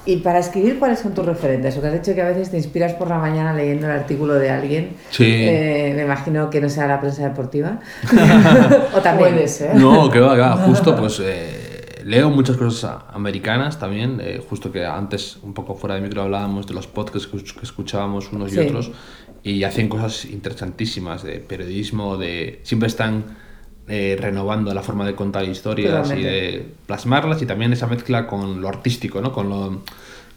Y para escribir, ¿cuáles son tus referentes? O que has dicho que a veces te inspiras por la mañana leyendo el artículo de alguien. Sí. Eh, me imagino que no sea la prensa deportiva. o también. Puede ser. No, que va, que va. Justo, pues eh, leo muchas cosas americanas también. Eh, justo que antes, un poco fuera de micro, hablábamos de los podcasts que, que escuchábamos unos Sí. y otros. Y hacen cosas interesantísimas de periodismo, de siempre están eh, renovando la forma de contar historias y de plasmarlas y también esa mezcla con lo artístico, ¿no? Con, lo,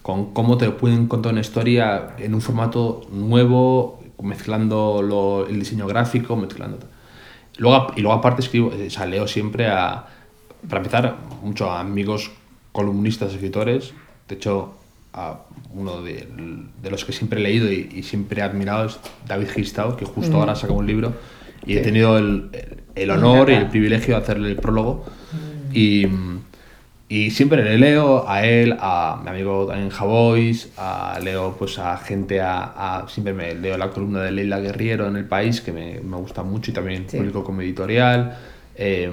con cómo te pueden contar una historia en un formato nuevo, mezclando lo- el diseño gráfico, mezclando... Luego, y luego aparte escribo, eh, o sea, leo siempre a, para empezar, mucho a amigos columnistas, escritores. De hecho, a uno de, de los que siempre he leído y, y siempre he admirado es David Gistau, que justo ahora saca un libro y he tenido el, el- el Me honor y el privilegio de hacerle el prólogo. Y, y siempre le leo a él, a mi amigo también Javois, a, leo pues a gente, a, a- siempre me leo la columna de Leila Guerriero en El País, que me, me gusta mucho y también Sí. publico como editorial. Eh,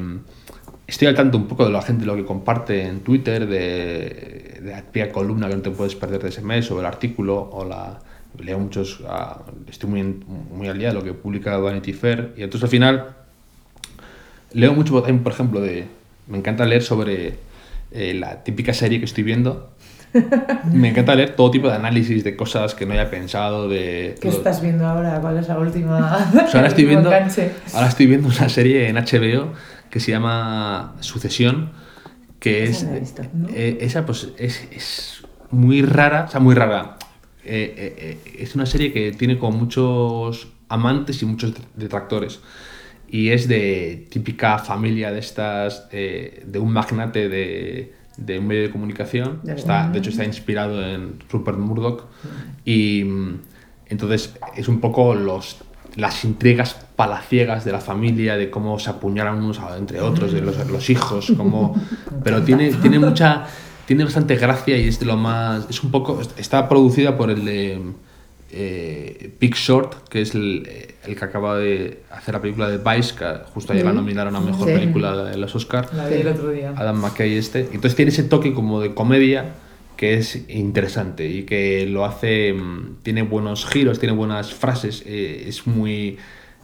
estoy al tanto un poco de la gente, lo que comparte en Twitter, de, de la típica columna que no te puedes perder de ese mes, o el artículo, o la... Leo muchos, ah, estoy muy, muy al día de lo que publica Vanity Fair, y entonces al final leo mucho por ejemplo, de... Me encanta leer sobre eh, la típica serie que estoy viendo. Me encanta leer todo tipo de análisis de cosas que no haya pensado, de... ¿Qué estás viendo ahora? ¿Cuál es la última? o sea, ahora estoy viendo, ahora estoy viendo una serie en HBO que se llama Sucesión, que Esa es no la he visto. eh, esa pues es, es muy rara, o sea, muy rara. Eh, eh, eh, es una serie que tiene como muchos amantes y muchos detractores. Y es de típica familia de estas, eh, de un magnate de, de un medio de comunicación. Está, de hecho, está inspirado en Rupert Murdoch. Y mm, entonces es un poco los, las intrigas palaciegas de la familia, de cómo se apuñalan unos a- entre otros, de los, los hijos, como... pero tiene, tiene mucha... Tiene bastante gracia y es de lo más... Es un poco... Está producida por el de eh, Big Short, que es el, el que acaba de hacer la película de Vice, que justo ayer la nominaron a Mejor Sí. Película de los Oscars. La vi el otro día. Adam McKay este. Entonces tiene ese toque como de comedia que es interesante y que lo hace, mm, tiene buenos giros, tiene buenas frases, eh, es muy,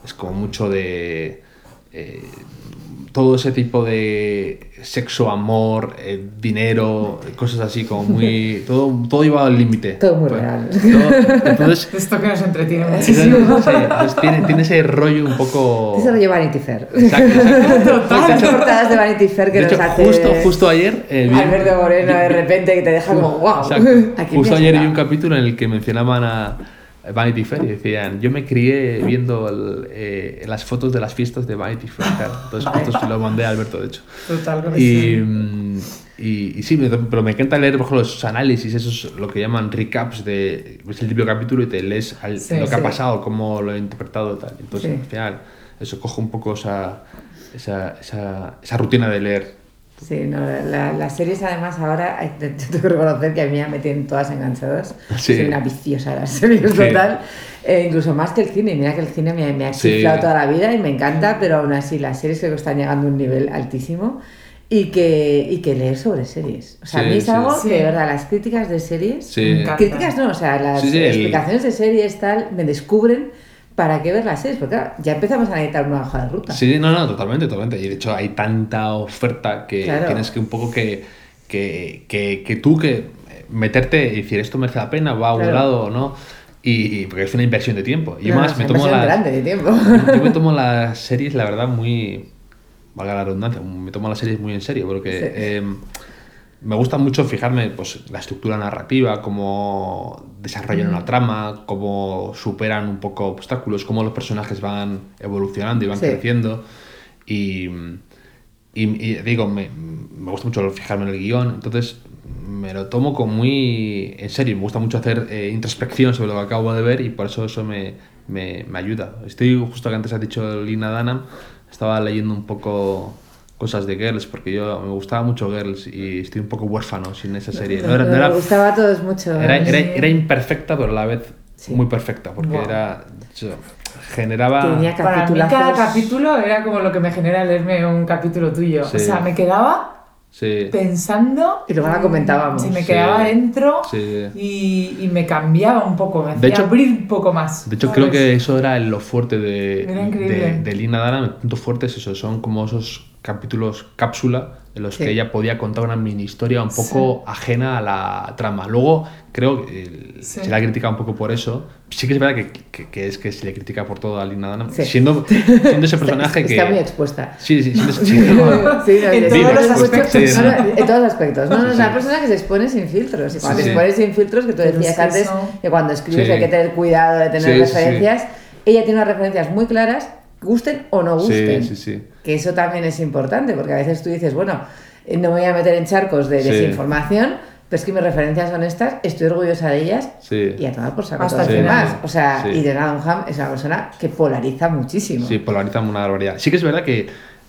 es como mucho de... eh, todo ese tipo de sexo, amor, eh, dinero, cosas así como muy... Todo, todo iba al límite. Todo muy Pues, real. todo- entonces, Esto que nos entretiene sí, muchísimo. sí, entonces tiene, tiene ese rollo un poco... Eso lo lleva Vanity Fair. Exacto, exacto. Las portadas de Vanity Fair que De nos hecho, hace justo, justo ayer... eh, vi- Alberto Moreno de repente que te deja como wow. Exacto. Justo ayer vi un capítulo en el que mencionaban a Vanity Fair y decían, yo me crié viendo el, eh, las fotos de las fiestas de Vanity Fair. claro. Entonces se lo mandé a Alberto, de hecho. Total Y, mm, y, y sí, pero me encanta leer por ejemplo, esos análisis, esos lo que llaman recaps de ves el típico capítulo y te lees al- Sí, lo que sí. ha pasado, cómo lo he interpretado y tal. Entonces Sí. al final eso coge un poco esa, esa, esa, esa rutina de leer. Sí, no, la- las series además ahora, tengo que reconocer que a mí ya me tienen todas enganchadas. Sí. Soy una viciosa de las series Sí. total. Eh, incluso más que el cine. Mira que el cine me, me ha Sí. chiflado toda la vida y me encanta, pero aún así las series creo que están llegando a un nivel altísimo. Y que, y que leer sobre series. O sea, Sí, a mí es sí. algo Sí. que de verdad las críticas de series. Críticas no, o sea, las Sí, sí, el- explicaciones de series tal me descubren para qué ver las series, porque claro, ya empezamos a necesitar una hoja de ruta. Sí, no, no, totalmente, totalmente. Y de hecho hay tanta oferta que Claro. tienes que un poco que, que, que, que tú que meterte y decir esto merece la pena, va a un lado o no. Y, y porque es una inversión de tiempo. Y No, más, me tomo las, de tiempo. yo me tomo las series, la verdad, muy. Valga la redundancia, me tomo las series muy en serio porque Sí. eh, me gusta mucho fijarme pues, la estructura narrativa, cómo desarrollan una trama, cómo superan un poco obstáculos, cómo los personajes van evolucionando y van Sí. creciendo. Y, y, y digo, me, me gusta mucho fijarme en el guion, entonces me lo tomo como muy en serio. Me gusta mucho hacer eh, introspección sobre lo que acabo de ver y por eso eso me, me, me ayuda. Estoy justo que antes has dicho Lina Dunham, estaba leyendo un poco cosas de Girls, porque yo me gustaba mucho Girls y estoy un poco huérfano sin esa serie. No, era, me gustaba a todos mucho. Era, era, era, imperfecta, pero a la vez muy perfecta, porque era generaba... Tenía Para mí cada capítulo era como lo que me genera leerme un capítulo tuyo. O sea, me quedaba pensando... Y luego la comentábamos. Si me quedaba dentro y, y, me cambiaba un poco, me hacía de hecho, abrir un poco más. De hecho, creo que eso era lo fuerte de, de, de, Lina Dana. El punto fuerte es eso, son como esos capítulos cápsula en los que ella podía contar una mini historia un poco ajena a la trama. Luego, creo que se la critica un poco por eso. Sí que es verdad que, que, es que se le critica por todo a Lina Dana, siendo, siendo, ese personaje que... Está muy expuesta. Sí, sí, sí. sí, en, todos los aspectos, en todos los aspectos. No, no, es una persona que se expone sin filtros. Y cuando se expone sin filtros, que tú decías antes, que cuando escribes hay que tener cuidado de tener referencias, ella tiene unas referencias muy claras gusten o no gusten. Sí, sí, sí. Que eso también es importante, porque a veces tú dices, bueno, eh, no me voy a meter en charcos de desinformación, pero es que mis referencias son estas, estoy orgullosa de ellas y a tomar por saco Hasta el demás. O sea, y de Ham es una persona que polariza muchísimo. Sí, polariza una barbaridad. Sí que es verdad que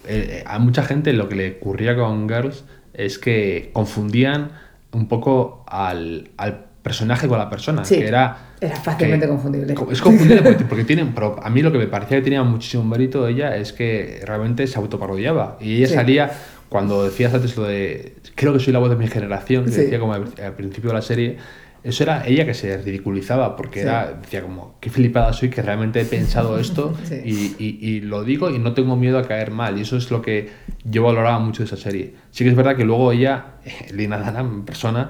eh, a mucha gente lo que le ocurría con Girls es que confundían un poco al, al personaje con la persona, que era... Era fácilmente confundible. Es confundible porque, tienen... Pero a mí lo que me parecía que tenía muchísimo mérito de ella es que realmente se autoparodiaba. Y ella salía, cuando decías antes lo de... Creo que soy la voz de mi generación, que decía como al, principio de la serie, eso era ella que se ridiculizaba porque era, decía como, qué flipada soy que realmente he pensado esto y, y, lo digo y no tengo miedo a caer mal. Y eso es lo que yo valoraba mucho de esa serie. Sí que es verdad que luego ella, Lina Dana en persona,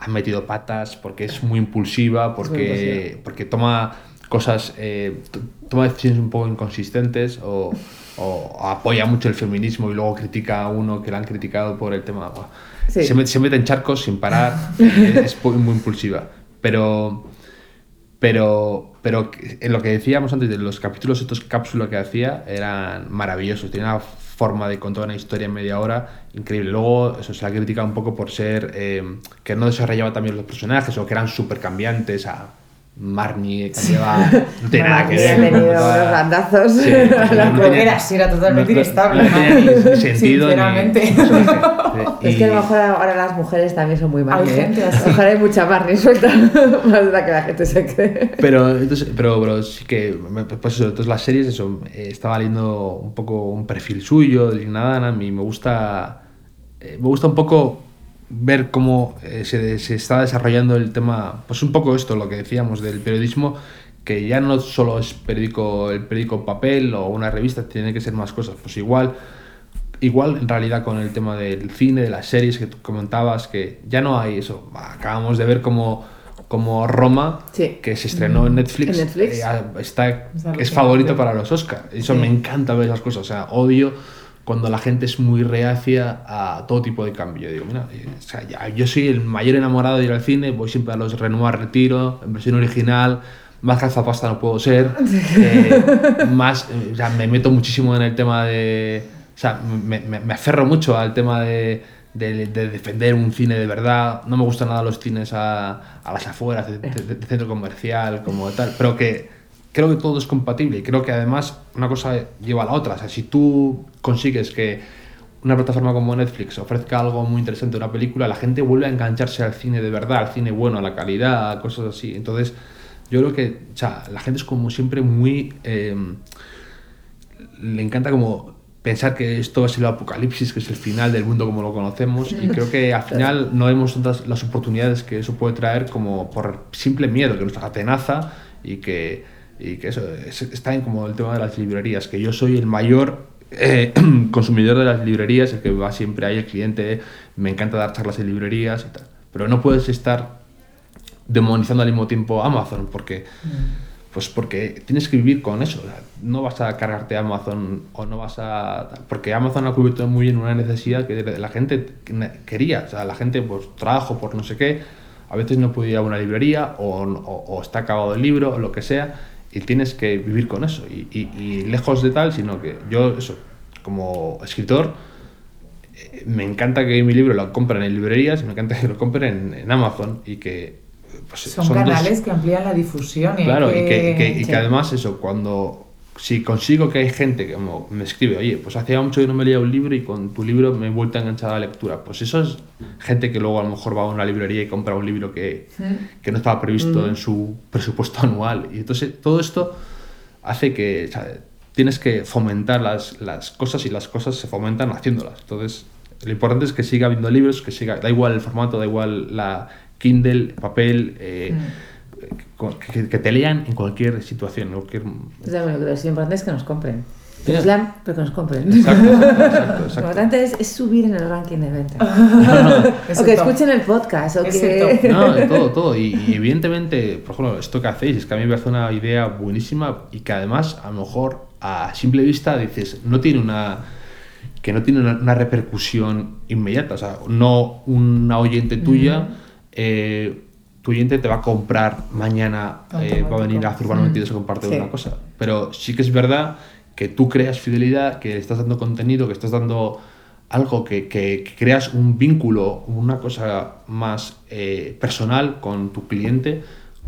ha metido patas, porque es muy impulsiva, porque, porque toma cosas, eh, toma decisiones un poco inconsistentes o, apoya mucho el feminismo y luego critica a uno que la han criticado por el tema. Se, mete, en charcos sin parar, es muy, impulsiva. Pero, pero, pero en lo que decíamos antes de los capítulos, estos cápsulas que hacía eran maravillosos. Tiene una forma de contar una historia en media hora increíble. Luego, eso se la critica un poco por ser eh, que no desarrollaba también los personajes o que eran súper cambiantes a Marnie cambiaba, no tiene nada que ver. tenido unos bandazos. Sí, no, era así, era totalmente inestable. No, tenía ni sentido. Sinceramente. es que a lo mejor ahora las mujeres también son muy Marnie. Hay gente ¿eh? A lo mejor hay mucha Marnie suelta, más de la que la gente se cree. Pero, entonces, pero, pero sí que, pues eso, entonces las series, eso, eh, estaba leyendo un poco un perfil suyo de nada, a mí me gusta, eh, me gusta un poco ver cómo eh, se, se, está desarrollando el tema, pues un poco esto, lo que decíamos del periodismo, que ya no solo es periódico, el periódico papel o una revista, tiene que ser más cosas. Pues igual, igual en realidad con el tema del cine, de las series que tú comentabas, que ya no hay eso. Acabamos de ver como como Roma, que se estrenó en Netflix, eh, está, es favorito para los Oscars. Eso me encanta ver esas cosas. O sea, odio cuando la gente es muy reacia a todo tipo de cambio. Yo digo, mira, eh, o sea, yo soy el mayor enamorado de ir al cine, voy siempre a los Renoir Retiro, en versión original, más pasta no puedo ser, eh, más, eh, o sea, me meto muchísimo en el tema de, o sea, me, me, aferro mucho al tema de, de, defender un cine de verdad, no me gustan nada los cines a, a las afueras, de, de centro comercial, como tal, pero que creo que todo es compatible y creo que además una cosa lleva a la otra. O sea, si tú consigues que una plataforma como Netflix ofrezca algo muy interesante, una película, la gente vuelve a engancharse al cine de verdad, al cine bueno, a la calidad, cosas así. Entonces, yo creo que o sea, la gente es como siempre muy... Em, le encanta como pensar que esto es el apocalipsis, que es el final del mundo como lo conocemos, y creo que al final no vemos tantas las oportunidades que eso puede traer como por simple miedo, que nos atenaza y que y que eso está en como el tema de las librerías, que yo soy el mayor eh, consumidor de las librerías, el que va siempre ahí, el cliente, me encanta dar charlas en librerías y tal. Pero no puedes estar demonizando al mismo tiempo Amazon, porque, mm. pues porque tienes que vivir con eso. No vas a cargarte Amazon o no vas a... Porque Amazon ha cubierto muy bien una necesidad que la gente quería. O sea, la gente, pues, trabajo por no sé qué, a veces no puede ir a una librería o, o está acabado el libro o lo que sea y tienes que vivir con eso. Y, lejos de tal, sino que yo, eso, como escritor, eh, me encanta que mi libro lo compren en librerías me encanta que lo compren en, Amazon y que... Pues, son, canales que amplían la difusión. Y claro, y, que, y que además eso, cuando si consigo que hay gente que me escribe, oye, pues hacía mucho que no me leía un libro y con tu libro me he vuelto a enganchar a la lectura, pues eso es gente que luego a lo mejor va a una librería y compra un libro que, que no estaba previsto mm. en su presupuesto anual. Y entonces todo esto hace que tienes que fomentar las, las cosas y las cosas se fomentan haciéndolas. Entonces, lo importante es que siga habiendo libros, que siga, da igual el formato, da igual la Kindle, papel. Eh, mm que, te lean en cualquier situación. Cualquier... lo importante es que nos compren. Que nos lean, pero que nos compren. Exacto, exacto, Lo importante es, subir en el ranking de venta. o que escuchen el podcast. O que... No, todo, todo. Y, evidentemente, por ejemplo, esto que hacéis es que a mí me hace una idea buenísima y que además, a lo mejor, a simple vista dices, no tiene una que no tiene una, repercusión inmediata. O sea, no una oyente tuya eh, tu oyente te va a comprar mañana, eh, va a venir a Zurbano 22 a compartir una cosa. Pero sí que es verdad que tú creas fidelidad, que estás dando contenido, que estás dando algo que, que, creas un vínculo, una cosa más eh, personal con tu cliente,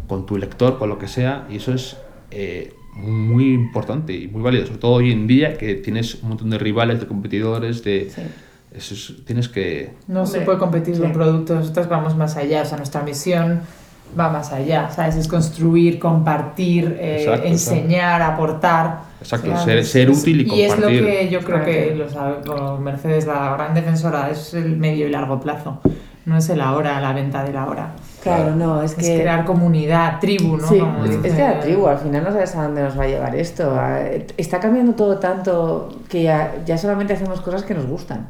con tu lector, con lo que sea, y eso es eh, muy importante y muy válido, sobre todo hoy en día que tienes un montón de rivales, de competidores, de... Eso tienes que... No se puede competir con productos, nosotros vamos más allá, o sea, nuestra misión va más allá, ¿sabes? Es construir, compartir, eh, enseñar, aportar. Exacto, ser, útil y compartir. Y es lo que yo creo que los, Mercedes, la gran defensora, es el medio y largo plazo, no es el ahora, la venta de la hora. Claro, no, es, que... crear comunidad, tribu, ¿no? Sí, es que la tribu, al final no sabes a dónde nos va a llevar esto. Está cambiando todo tanto que ya, ya solamente hacemos cosas que nos gustan.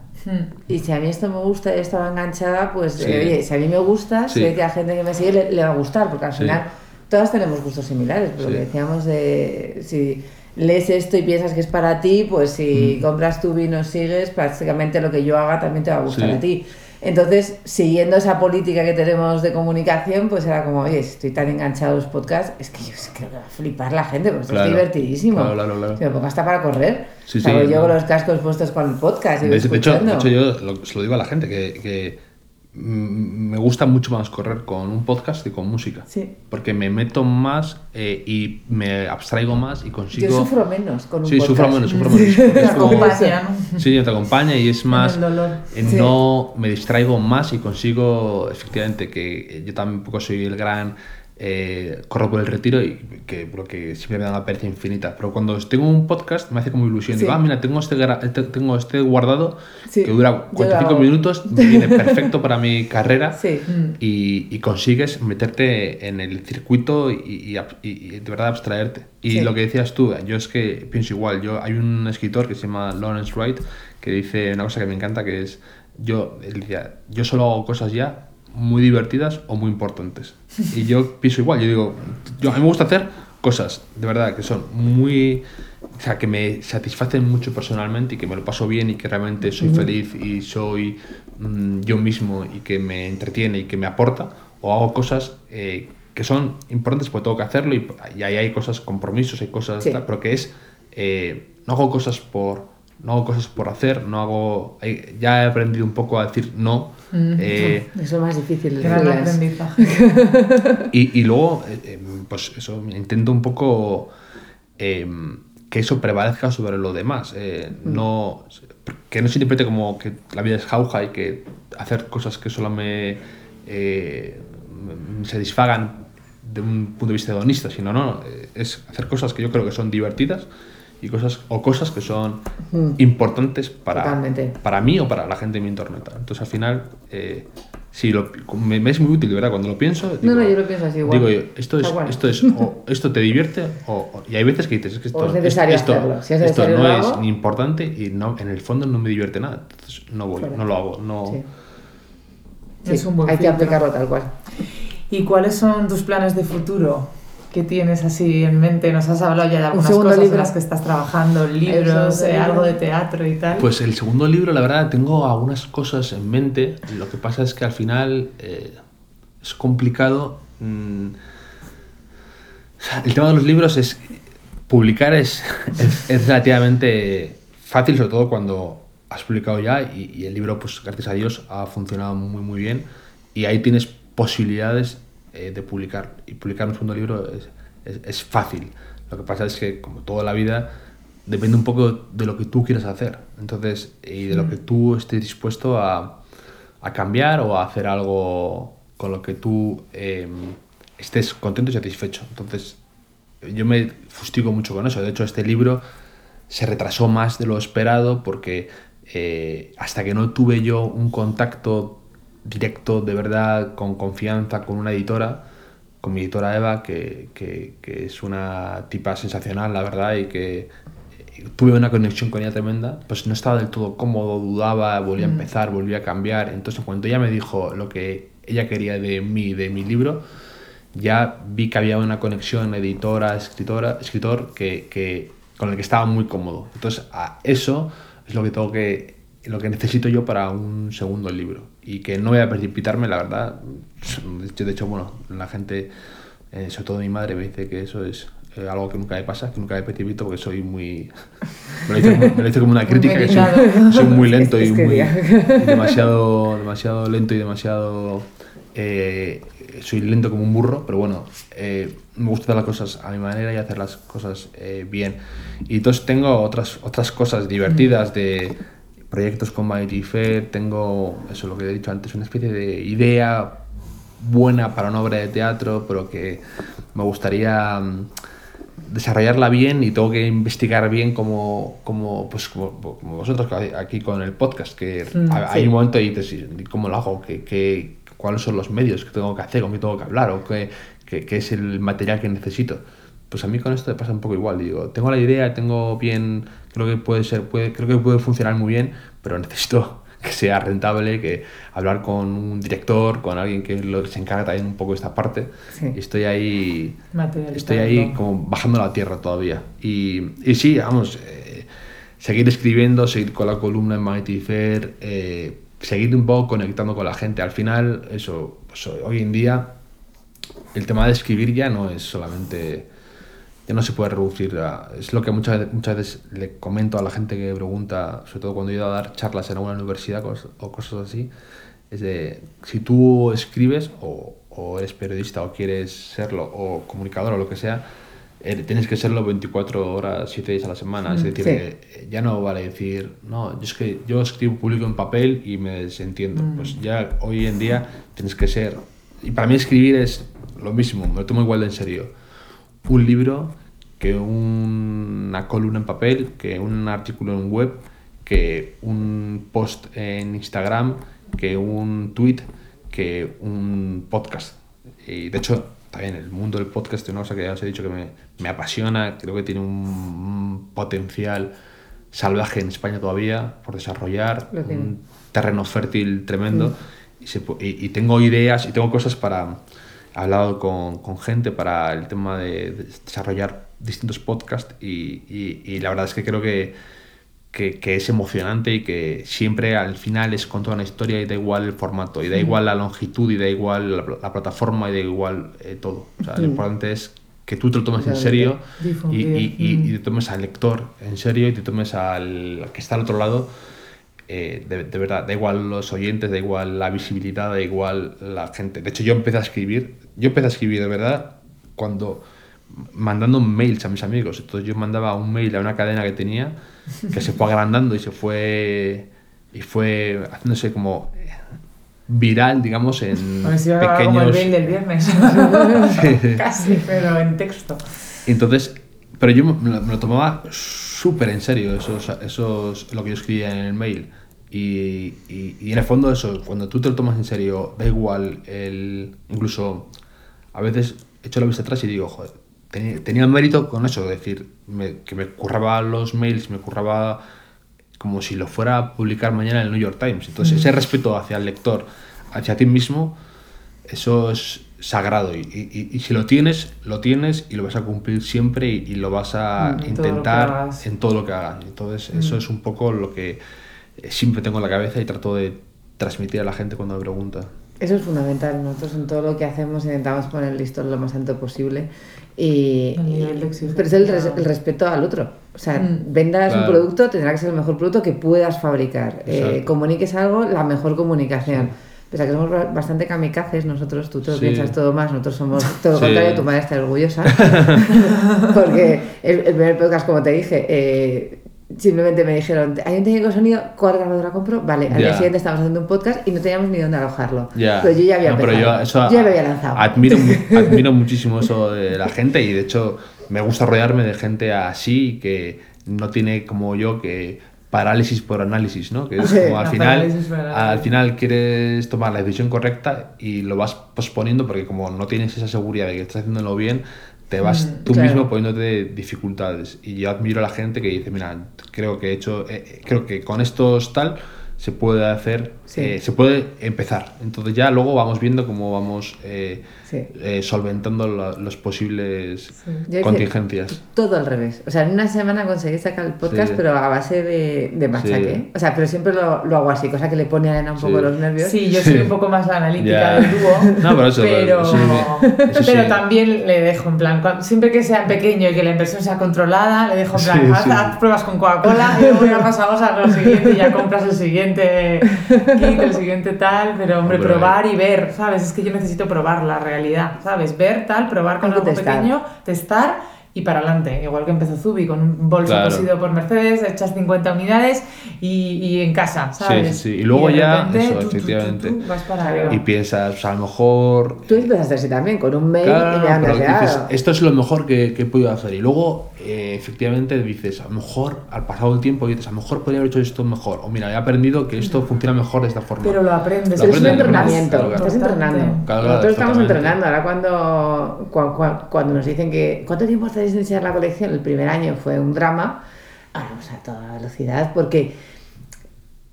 Y si a mí esto me gusta y estaba enganchada, pues eh, oye, si a mí me gusta, sé que a gente que me sigue le, va a gustar, porque al final todas tenemos gustos similares. Pero lo que decíamos de si lees esto y piensas que es para ti, pues si hmm. compras tu vino, sigues, prácticamente lo que yo haga también te va a gustar a ti. Entonces, siguiendo esa política que tenemos de comunicación, pues era como, oye, estoy tan enganchado a los podcasts, es que yo creo que va a flipar la gente, porque es divertidísimo. Claro, claro, claro. me pongo hasta para correr. Sí, sí, yo con los cascos puestos con el podcast. Y de, hecho, de hecho, yo lo, se lo digo a la gente, que, que me gusta mucho más correr con un podcast que con música. Sí. Porque me meto más eh, y me abstraigo más y consigo. Yo sufro menos con un sí, podcast. Sí, sufro menos, sufro menos. te acompaña, Sí, te acompaña y es más. No me distraigo más y consigo, efectivamente, que yo tampoco soy el gran eh, corro por el retiro y que, porque siempre me da una pereza infinita. Pero cuando tengo un podcast me hace como ilusión. Digo, ah, mira, tengo este, este tengo este guardado que dura 45 minutos, me viene perfecto para mi carrera y, y, consigues meterte en el circuito y, y de verdad abstraerte. Y lo que decías tú, yo es que pienso igual. Yo Hay un escritor que se llama Lawrence Wright que dice una cosa que me encanta que es, yo, él decía, yo solo hago cosas ya muy divertidas o muy importantes. Y yo pienso igual, yo digo, yo, a mí me gusta hacer cosas, de verdad, que son muy... O sea, que me satisfacen mucho personalmente y que me lo paso bien y que realmente soy feliz y soy mm, yo mismo y que me entretiene y que me aporta. O hago cosas eh, que son importantes porque tengo que hacerlo y, ahí hay cosas, compromisos, hay cosas, pero que es... Eh, no hago cosas por no hago cosas por hacer, no hago... Ya he aprendido un poco a decir no. Eh, eso es más difícil. Gran aprendizaje. y, y luego, eh, eh, pues eso, intento un poco em, que eso prevalezca sobre lo demás. Mm. no, que no se interprete como que la vida es jauja y que hacer cosas que solo me, me satisfagan de un punto de vista hedonista, sino no, es hacer cosas que yo creo que son divertidas y cosas o cosas que son importantes para, para mí o para la gente de mi entorno. Entonces al final eh, lo, me, es muy útil, ¿verdad? Cuando lo pienso, digo, no, no, yo lo pienso así igual. Digo yo, esto es, esto es, o esto te divierte, o, y hay veces que dices, es que esto, es necesario esto, hacerlo. Si esto no es ni importante y no, en el fondo no me divierte nada. Entonces no voy, no lo hago. No... es un buen hay que aplicarlo tal cual. ¿Y cuáles son tus planes de futuro? ¿Qué tienes así en mente? Nos has hablado ya de algunas cosas libro. en las que estás trabajando, libros, eh, algo de teatro y tal. Pues el segundo libro, la verdad, tengo algunas cosas en mente. Lo que pasa es que al final eh, es complicado. Mm, el tema de los libros es. Publicar es, es, relativamente fácil, sobre todo cuando has publicado ya y, y el libro, pues gracias a Dios, ha funcionado muy, muy bien. Y ahí tienes posibilidades eh, de publicar. Y publicar un segundo libro es, es, fácil. Lo que pasa es que, como toda la vida, depende un poco de lo que tú quieras hacer. Entonces, y de lo que tú estés dispuesto a, a cambiar o a hacer algo con lo que tú em, estés contento y satisfecho. Entonces, yo me fustigo mucho con eso. De hecho, este libro se retrasó más de lo esperado porque eh, hasta que no tuve yo un contacto directo, de verdad, con confianza con una editora, con mi editora Eva, que, que, que es una tipa sensacional, la verdad, y que eh, tuve una conexión con ella tremenda, pues no estaba del todo cómodo, dudaba, volvía a mm. empezar, volvía a cambiar. Entonces, cuando ella me dijo lo que ella quería de mí, de mi libro, ya vi que había una conexión editora, escritora, escritor que, que, con el que estaba muy cómodo. Entonces, a eso es lo que tengo que lo que necesito yo para un segundo libro. Y que no voy a precipitarme la verdad. De hecho bueno la gente eh, sobre todo mi madre me dice que eso es eh, algo que nunca me pasa que nunca me precipito porque soy muy me lo dice, como una crítica que soy, muy lento y muy demasiado demasiado lento y demasiado eh, soy lento como un burro, pero bueno, eh, me gusta hacer las cosas a mi manera y hacer las cosas eh, bien. Y entonces tengo otras, otras cosas divertidas de proyectos con Mighty Fair, tengo, eso lo que he dicho antes, una especie de idea buena para una obra de teatro, pero que me gustaría mm, desarrollarla bien y tengo que investigar bien como, como, pues, como, vosotros aquí con el podcast, que mm, hay un momento y dices, ¿cómo lo hago? ¿Qué, qué, cuáles son los medios que tengo que hacer, con qué tengo que hablar, o qué, qué, es el material que necesito. Pues a mí con esto me pasa un poco igual. Digo, tengo la idea, tengo bien, creo que puede ser, puede, creo que puede funcionar muy bien, pero necesito que sea rentable, que hablar con un director, con alguien que lo, se encarga también un poco de esta parte. Y estoy ahí, estoy ahí como bajando la tierra todavía. Y, y sí, vamos, eh, seguir escribiendo, seguir con la columna en Mighty Fair, eh, seguir un poco conectando con la gente. Al final, eso, pues hoy en día, el tema de escribir ya no es solamente, ya no se puede reducir a, es lo que muchas, muchas veces le comento a la gente que pregunta, sobre todo cuando he ido a dar charlas en alguna universidad o cosas así, es de, si tú escribes o, o eres periodista o quieres serlo o comunicador o lo que sea, eh, tienes que serlo 24 horas, 7 días a la semana. Es mm, decir, eh, ya no vale decir, no, yo es que yo escribo público en papel y me desentiendo. Mm. Pues ya hoy en día tienes que ser. Y para mí escribir es lo mismo, me lo tomo igual de en serio. Un libro que una columna en papel, que un artículo en web, que un post en Instagram, que un tweet, que un podcast. Y de hecho, también el mundo del podcast es una cosa que ya os he dicho que me, me apasiona, creo que tiene un, potencial salvaje en España todavía por desarrollar, un terreno fértil tremendo. Y, y, tengo ideas y tengo cosas para, he hablado con, con gente para el tema de, desarrollar distintos podcasts y, y, la verdad es que creo que que, que, es emocionante y que siempre al final es con toda una historia y da igual el formato, y da igual la longitud, y da igual la, plataforma, y da igual eh, todo. O sea, Lo importante es que tú te lo tomes en serio y, y, y, te tomes al lector en serio y te tomes al que está al otro lado. Eh, de, de, verdad, da igual los oyentes, da igual la visibilidad, da igual la gente. De hecho, yo empecé a escribir, yo empecé a escribir de verdad cuando mandando mails a mis amigos. Entonces yo mandaba un mail a una cadena que tenía que se fue agrandando y se fue y fue haciéndose como viral, digamos, en pequeños... Como el mail del viernes. Casi, pero en texto. Entonces, pero yo me lo, tomaba súper en serio, eso, eso es lo que yo escribía en el mail. Y, y, y, en el fondo eso, cuando tú te lo tomas en serio, da igual, el, incluso a veces echo la vista atrás y digo, joder, tenía, el mérito con eso, es decir, que me curraba los mails, me curraba como si lo fuera a publicar mañana en el New York Times. Entonces, ese respeto hacia el lector, hacia ti mismo, eso es sagrado. Y, si lo tienes, lo tienes y lo vas a cumplir siempre y, lo vas a mm, intentar en todo lo que hagas. Entonces, eso mm. es un poco lo que siempre tengo en la cabeza y trato de transmitir a la gente cuando me pregunta. Eso es fundamental. Nosotros en todo lo que hacemos intentamos poner el listón lo más alto posible. Y, pero es el, el, respeto al otro. O sea, mm. vendas un producto, tendrá que ser el mejor producto que puedas fabricar. Eh, comuniques algo, la mejor comunicación. pese a que somos bastante kamikazes, nosotros, tú te lo piensas todo más, nosotros somos todo lo contrario, tu madre está orgullosa. Porque el, primer podcast, como te dije, eh, simplemente me dijeron, hay un técnico de sonido, ¿cuál grabadora compro? Vale, al día siguiente estábamos haciendo un podcast y no teníamos ni dónde alojarlo. Pero yo ya había empezado, yo, ya lo había lanzado. Admiro, admiro muchísimo eso de la gente y de hecho me gusta rodearme de gente así que no tiene como yo que parálisis por análisis, ¿no? Que es como al final, al final quieres tomar la decisión correcta y lo vas posponiendo porque como no tienes esa seguridad de que estás haciéndolo bien, te vas mm, tú mismo poniéndote dificultades. Y yo admiro a la gente que dice, mira, creo que he hecho, eh, eh, creo que con estos tal se puede hacer, eh, se puede empezar. Entonces ya luego vamos viendo cómo vamos eh, solventando los posibles contingencias. Todo al revés. O sea, en una semana conseguí sacar el podcast, pero a base de, de machaque. O sea, pero siempre lo, lo, hago así, cosa que le pone a Elena un poco los nervios. Sí, yo soy un poco más la analítica del dúo. No, pero eso, pero, pero también le dejo en plan, siempre que sea pequeño y que la inversión sea controlada, le dejo en plan, haz, pruebas con Coca-Cola y luego ya pasamos a lo siguiente y ya compras el siguiente kit, el siguiente tal. Pero hombre, probar y ver, ¿sabes? Es que yo necesito probar la realidad ¿sabes? Ver tal, probar con algo pequeño, testar y para adelante. Igual que empezó Zubi con un bolso cosido por Mercedes, echas 50 unidades y, y en casa, ¿sabes? Sí, sí, Y luego ya, eso, efectivamente. y piensas, a lo mejor. Tú empezaste así también, con un mail y me dices, Esto es lo mejor que, que he podido hacer. Y luego, eh, efectivamente, dices, a lo mejor, al pasado el tiempo, dices, a lo mejor podría haber hecho esto mejor. O mira, he aprendido que esto funciona mejor de esta forma. Pero lo aprendes. Lo aprendes es un entrenamiento. estás entrenando. Nosotros estamos entrenando. Ahora, cuando, cuando, cuando nos dicen que. ¿Cuánto tiempo hace enseñar la colección, el primer año fue un drama, ahora vamos a toda velocidad, porque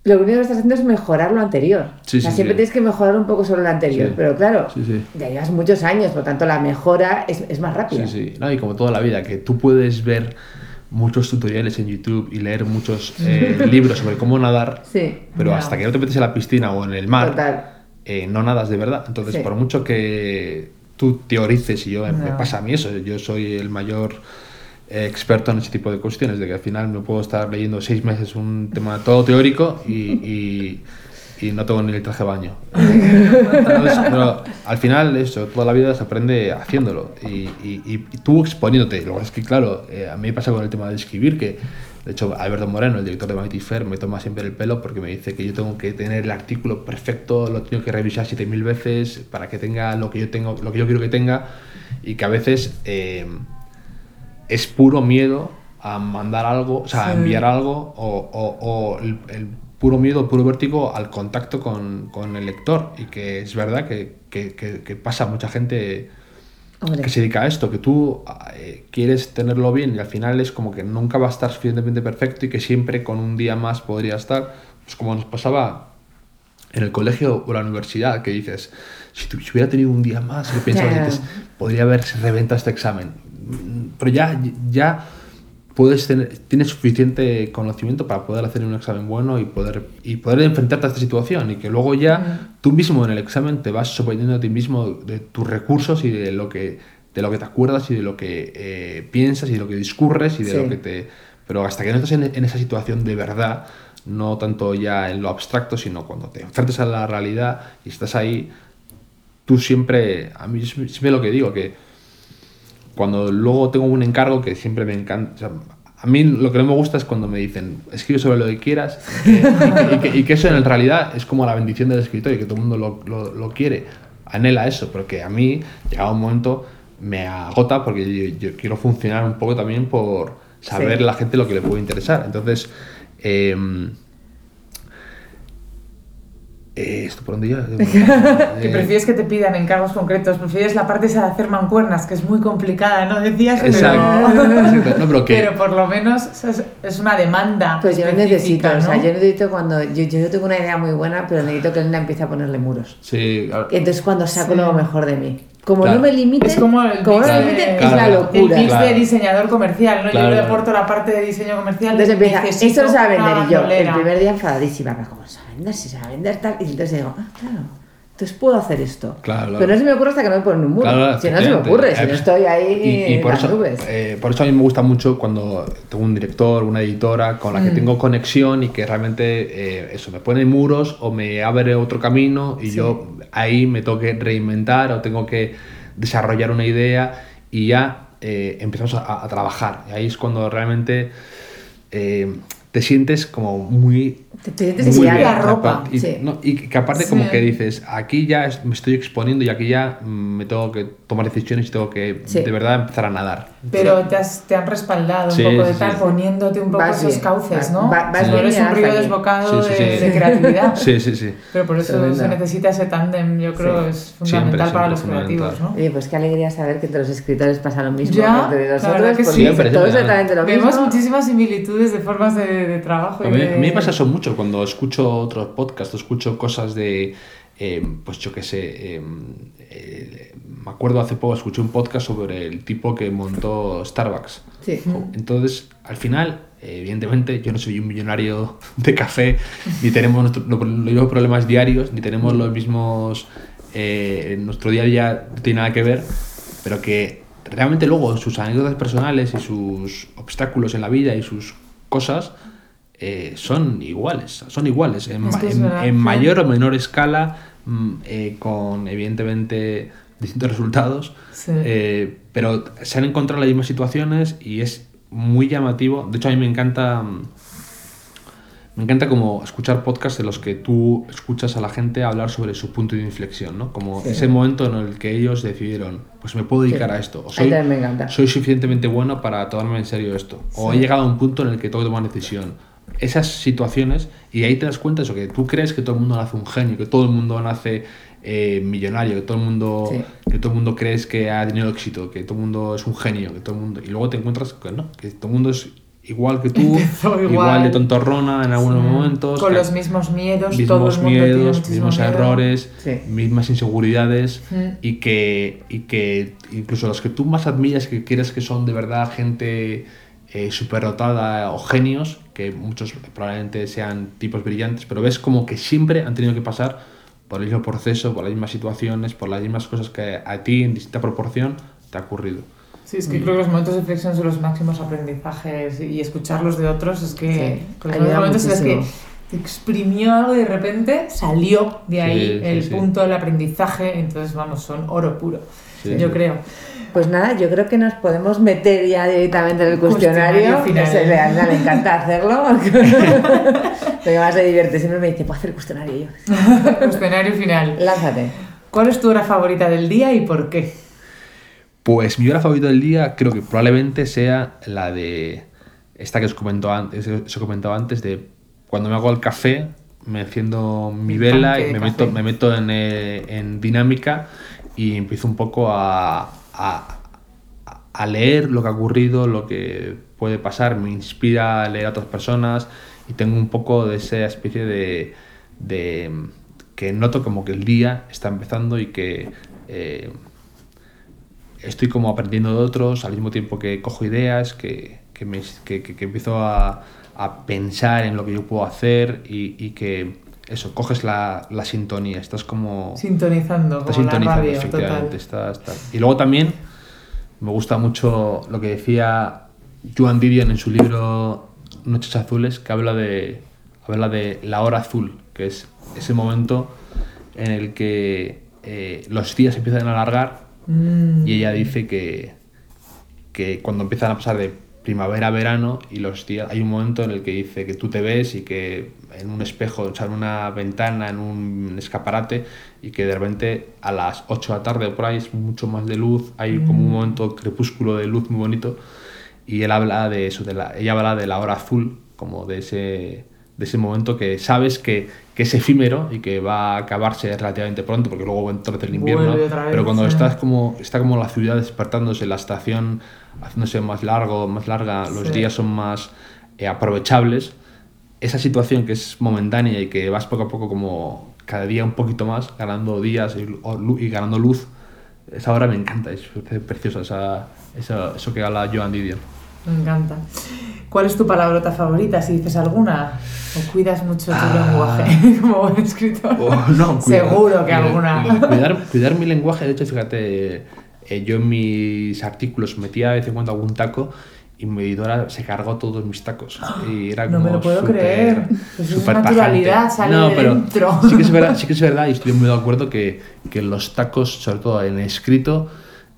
lo único que estás haciendo es mejorar lo anterior. siempre tienes que mejorar un poco sobre lo anterior, pero claro, ya llevas muchos años, por tanto la mejora es, es más rápida. Sí, sí, no, y como toda la vida, que tú puedes ver muchos tutoriales en YouTube y leer muchos eh, libros sobre cómo nadar, pero hasta que no te metes en la piscina o en el mar, eh, no nadas de verdad. Entonces, por mucho que tú teorices y yo me pasa a mí eso, yo soy el mayor eh, experto en ese tipo de cuestiones, de que al final me puedo estar leyendo seis meses un tema todo teórico y, y, no tengo ni el traje de baño. pero al final eso, toda la vida se aprende haciéndolo y, y tú exponiéndote. Lo que es que, claro, eh, a mí me pasa con el tema de escribir que de hecho, Alberto Moreno, el director de Vanity Fair, me toma siempre el pelo porque me dice que yo tengo que tener el artículo perfecto, lo tengo que revisar 7000 veces para que tenga lo que yo tengo, lo que yo quiero que tenga y que a veces eh, es puro miedo a mandar algo, o sea, a enviar algo o, el, puro miedo, el puro vértigo al contacto con, con, el lector. Y que es verdad que, que, que pasa mucha gente que se dedica a esto, que tú eh, quieres tenerlo bien y al final es como que nunca va a estar suficientemente perfecto y que siempre con un día más podría estar, pues como nos pasaba en el colegio o la universidad, que dices, si, si hubiera tenido un día más, lo piensas, podría haberse reventado este examen. Pero ya, ya puedes tener, tienes suficiente conocimiento para poder hacer un examen bueno y poder, y poder enfrentarte a esta situación y que luego ya tú mismo en el examen te vas sorprendiendo a ti mismo de tus recursos y de lo que, de lo que te acuerdas y de lo que eh, piensas y de lo que discurres y de lo que te... Pero hasta que no estás en, en, esa situación de verdad, no tanto ya en lo abstracto, sino cuando te enfrentas a la realidad y estás ahí, tú siempre, a mí siempre lo que digo, que cuando luego tengo un encargo que siempre me encanta. a mí lo que no me gusta es cuando me dicen, escribe sobre lo que quieras, y, que, eso en realidad es como la bendición del escritor y que todo el mundo lo, lo, quiere, anhela eso, porque a mí, llegado un momento, me agota porque yo, quiero funcionar un poco también por saber la gente lo que le puede interesar. Entonces, eh, eh, ¿Esto por dónde ya? que prefieres que te pidan encargos concretos, prefieres la parte esa de hacer mancuernas, que es muy complicada, ¿no? Decías, pero, pero, por lo menos es, una demanda. Pues yo necesito, o sea, yo necesito cuando. Yo, yo tengo una idea muy buena, pero necesito que Elena empiece a ponerle muros. Sí, claro. entonces cuando saco lo mejor de mí. Como no me limite, es como el como no me limite, es la locura. El mix de diseñador comercial, ¿no? Yo le aporto la parte de diseño comercial. Entonces empieza, esto lo sabe vender y yo, el primer día enfadadísima, como, ¿cómo se va a vender? Si se va a vender tal. Y entonces digo, ah, claro. entonces puedo hacer esto. Claro, claro. Pero no se me ocurre hasta que no me ponen un muro. Claro, si no se me ocurre, si no estoy ahí y, y por, en las eso, nubes. eh, por eso a mí me gusta mucho cuando tengo un director, una editora con la que Mm. tengo conexión y que realmente eh, eso me pone muros o me abre otro camino y Sí. yo ahí me tengo que reinventar o tengo que desarrollar una idea y ya eh, empezamos a, a trabajar. Y ahí es cuando realmente eh, te sientes como muy Te, te sientes Muy bien. la ropa. y, Sí. no, y que aparte Sí. como que dices, aquí ya me estoy exponiendo y aquí ya mm, me tengo que tomar decisiones y tengo que Sí. de verdad empezar a nadar. Pero te, has- te han respaldado Sí, un poco de tal, sí. poniéndote un poco Vas esos bien, cauces, ¿no? va- vas bien eres un río desbocado Sí, sí, de, sí. de creatividad. Sí, sí, sí. Pero por eso Tremendo. se necesita ese tándem, yo creo, Sí. es Siempre, fundamental para siempre los fundamental. creativos, ¿no? Oye, pues qué alegría saber que entre los escritores pasa lo mismo Ya, que entre nosotros, porque. Siempre, todos siempre. exactamente lo Vemos mismo. muchísimas similitudes de formas de, trabajo. A mí me pasa eso mucho cuando escucho otros podcasts, escucho cosas de, eh, pues yo qué sé, eh, eh, me acuerdo hace poco escuché un podcast sobre el tipo que montó Starbucks. Sí. Entonces, al final, evidentemente, yo no soy un millonario de café, ni tenemos nuestro- los mismos problemas diarios, ni tenemos los mismos... nuestro día a día no tiene nada que ver, pero que realmente luego sus anécdotas personales y sus obstáculos en la vida y sus cosas eh, son iguales, son iguales, en, ma- mayor o menor escala, mm, eh, con evidentemente distintos resultados, Sí. eh, pero se han encontrado las mismas situaciones y es muy llamativo. De hecho, a mí me encanta. mm, Me encanta como escuchar podcasts en los que tú escuchas a la gente hablar sobre su punto de inflexión, ¿no? Como Sí. ese momento en el que ellos decidieron, pues me puedo dedicar Sí. a esto. O soy, me suficientemente bueno para tomarme en serio esto. O he llegado a un punto en el que tengo que tomar una decisión. Esas situaciones, y ahí te das cuenta de eso, que tú crees que todo el mundo nace un genio, que todo el mundo nace eh, millonario, que todo el mundo Sí. que todo el mundo crees que ha tenido éxito, que todo el mundo es un genio, que todo el mundo y luego te encuentras que no, que todo el mundo es igual que tú, igual. igual. de tontorrona en algunos Sí. momentos, Con que- los mismos miedos, todo mismos el mundo tiene miedos, mismos miedo. errores, Sí. mismas inseguridades Mm. y que y que incluso los que tú más admiras que quieres que son de verdad gente eh, superdotada o genios, que muchos probablemente sean tipos brillantes, pero ves como que siempre han tenido que pasar por el mismo proceso, por las mismas situaciones, por las mismas cosas que a ti en distinta proporción te ha ocurrido. Sí, es que creo que los momentos de reflexión son los máximos aprendizajes y escucharlos de otros es que Sí, los momentos en los que exprimió algo y de repente salió de ahí Sí, sí, el sí. punto del aprendizaje, entonces vamos, son oro puro, Sí. yo creo. Pues nada, yo creo que nos podemos meter ya directamente en el cuestionario. Cuestionario final. Ese de Ana le encanta hacerlo. Porque más se divierte. Siempre me dice, ¿puedo hacer el cuestionario yo? Cuestionario final. Lánzate. ¿Cuál es tu hora favorita del día y por qué? Pues mi hora favorita del día creo que probablemente sea la de esta que os comentó antes, os he comentado antes de cuando me hago el café, me enciendo mi El vela y me meto, me meto en, eh, en dinámica y empiezo un poco a, a, leer lo que ha ocurrido, lo que puede pasar, me inspira a leer a otras personas y tengo un poco de esa especie de, de que noto como que el día está empezando y que eh, estoy como aprendiendo de otros al mismo tiempo que cojo ideas, que, que, empiezo a, a pensar en lo que yo puedo hacer y que eso, coges la, la sintonía, estás como... Sintonizando, estás como la sintonizando, radio, efectivamente. total. está- está. Y luego también me gusta mucho lo que decía Joan Didion en su libro Noches Azules, que habla de, habla de la hora azul, que es ese momento en el que eh, los días se empiezan a alargar Mm. y ella dice que, que cuando empiezan a pasar de primavera a verano y los días, hay un momento en el que dice que tú te ves y que en un espejo, o sea, en una ventana, en un escaparate y que de repente a las 8 de la tarde por ahí es mucho más de luz, hay como un momento crepúsculo de luz muy bonito y él habla de eso, de la, ella habla de la hora azul, como de ese, de ese momento que sabes que, que es efímero y que va a acabarse relativamente pronto, porque luego entra el invierno, Vuelve otra vez, pero cuando sí. estás como, está como la ciudad despertándose, la estación haciéndose más largo, más larga, los Sí. días son más eh, aprovechables, esa situación que es momentánea y que vas poco a poco como cada día un poquito más, ganando días y, o y ganando luz, esa hora me encanta, es preciosa esa, esa- eso que habla Joan Didion. Me encanta. ¿Cuál es tu palabrota favorita, si dices alguna? ¿O cuidas mucho tu Ah. lenguaje como buen escritor? Oh, no, Seguro que cuidar- alguna. Cuidar, cuidar mi lenguaje, de hecho, fíjate, eh, yo en mis artículos metía de vez en cuando algún taco y mi editora se cargó todos mis tacos. Y era No como me lo puedo creer. Pues es naturalidad, sale no, de pero dentro. Sí que, es verdad, sí que es verdad y estoy muy de acuerdo que, que los tacos, sobre todo en escrito,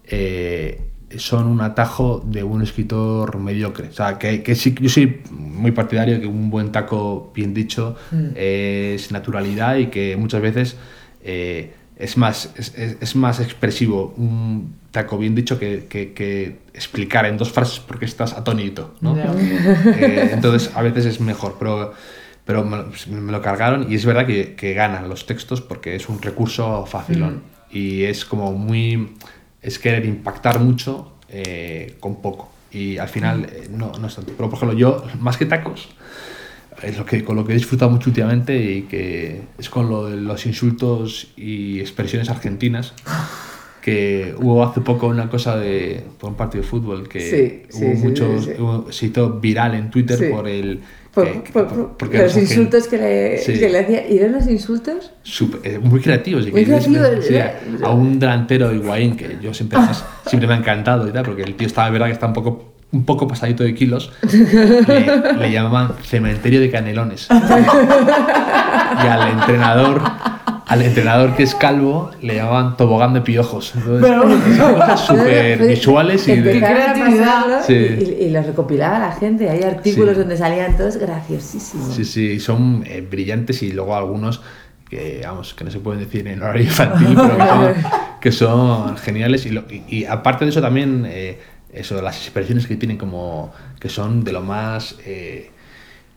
eh, son un atajo de un escritor mediocre. O sea, que, que sí, yo soy muy partidario de que un buen taco, bien dicho, Mm. es naturalidad y que muchas veces eh, es, más, es, es- es más expresivo un taco bien dicho que, que- que explicar en dos frases porque estás atónito. ¿no? Eh, entonces, a veces es mejor, pero, pero me, me lo cargaron y es verdad que, que ganan los textos porque es un recurso facilón y es como muy. es querer impactar mucho eh, con poco. Y al final eh, no, no es tanto. Pero por ejemplo, yo, más que tacos, es lo que, con lo que he disfrutado mucho últimamente y que es con lo los insultos y expresiones argentinas. Que hubo hace poco una cosa de por un partido de fútbol que Sí, sí, hubo sí, muchos, hubo- se hizo viral en Twitter por el. Por, que- que- por- por- por- porque los insultos que le, Sí. que le hacía. ¿Y eran los insultos? Eh, muy creativos. y Muy que yo siempre- sí, ¿eh? a, un delantero higuaín que yo siempre, siempre me ha encantado y tal, porque el tío estaba, de verdad, que está un poco, un poco pasadito de kilos. Le, le llamaban cementerio de canelones. y al entrenador, al entrenador que es calvo, le llamaban tobogán de piojos. Entonces, Pero- cosas súper visuales y de. Creatividad. Sí. Y, y los recopilaba la gente. Hay artículos Sí. donde salían todos graciosísimos. Sí, sí, son eh, brillantes y luego algunos que, vamos, que no se pueden decir en horario infantil, pero que son, que son geniales. Y, lo- y- y aparte de eso también, eh, eso, las expresiones que tienen como que son de lo más... eh,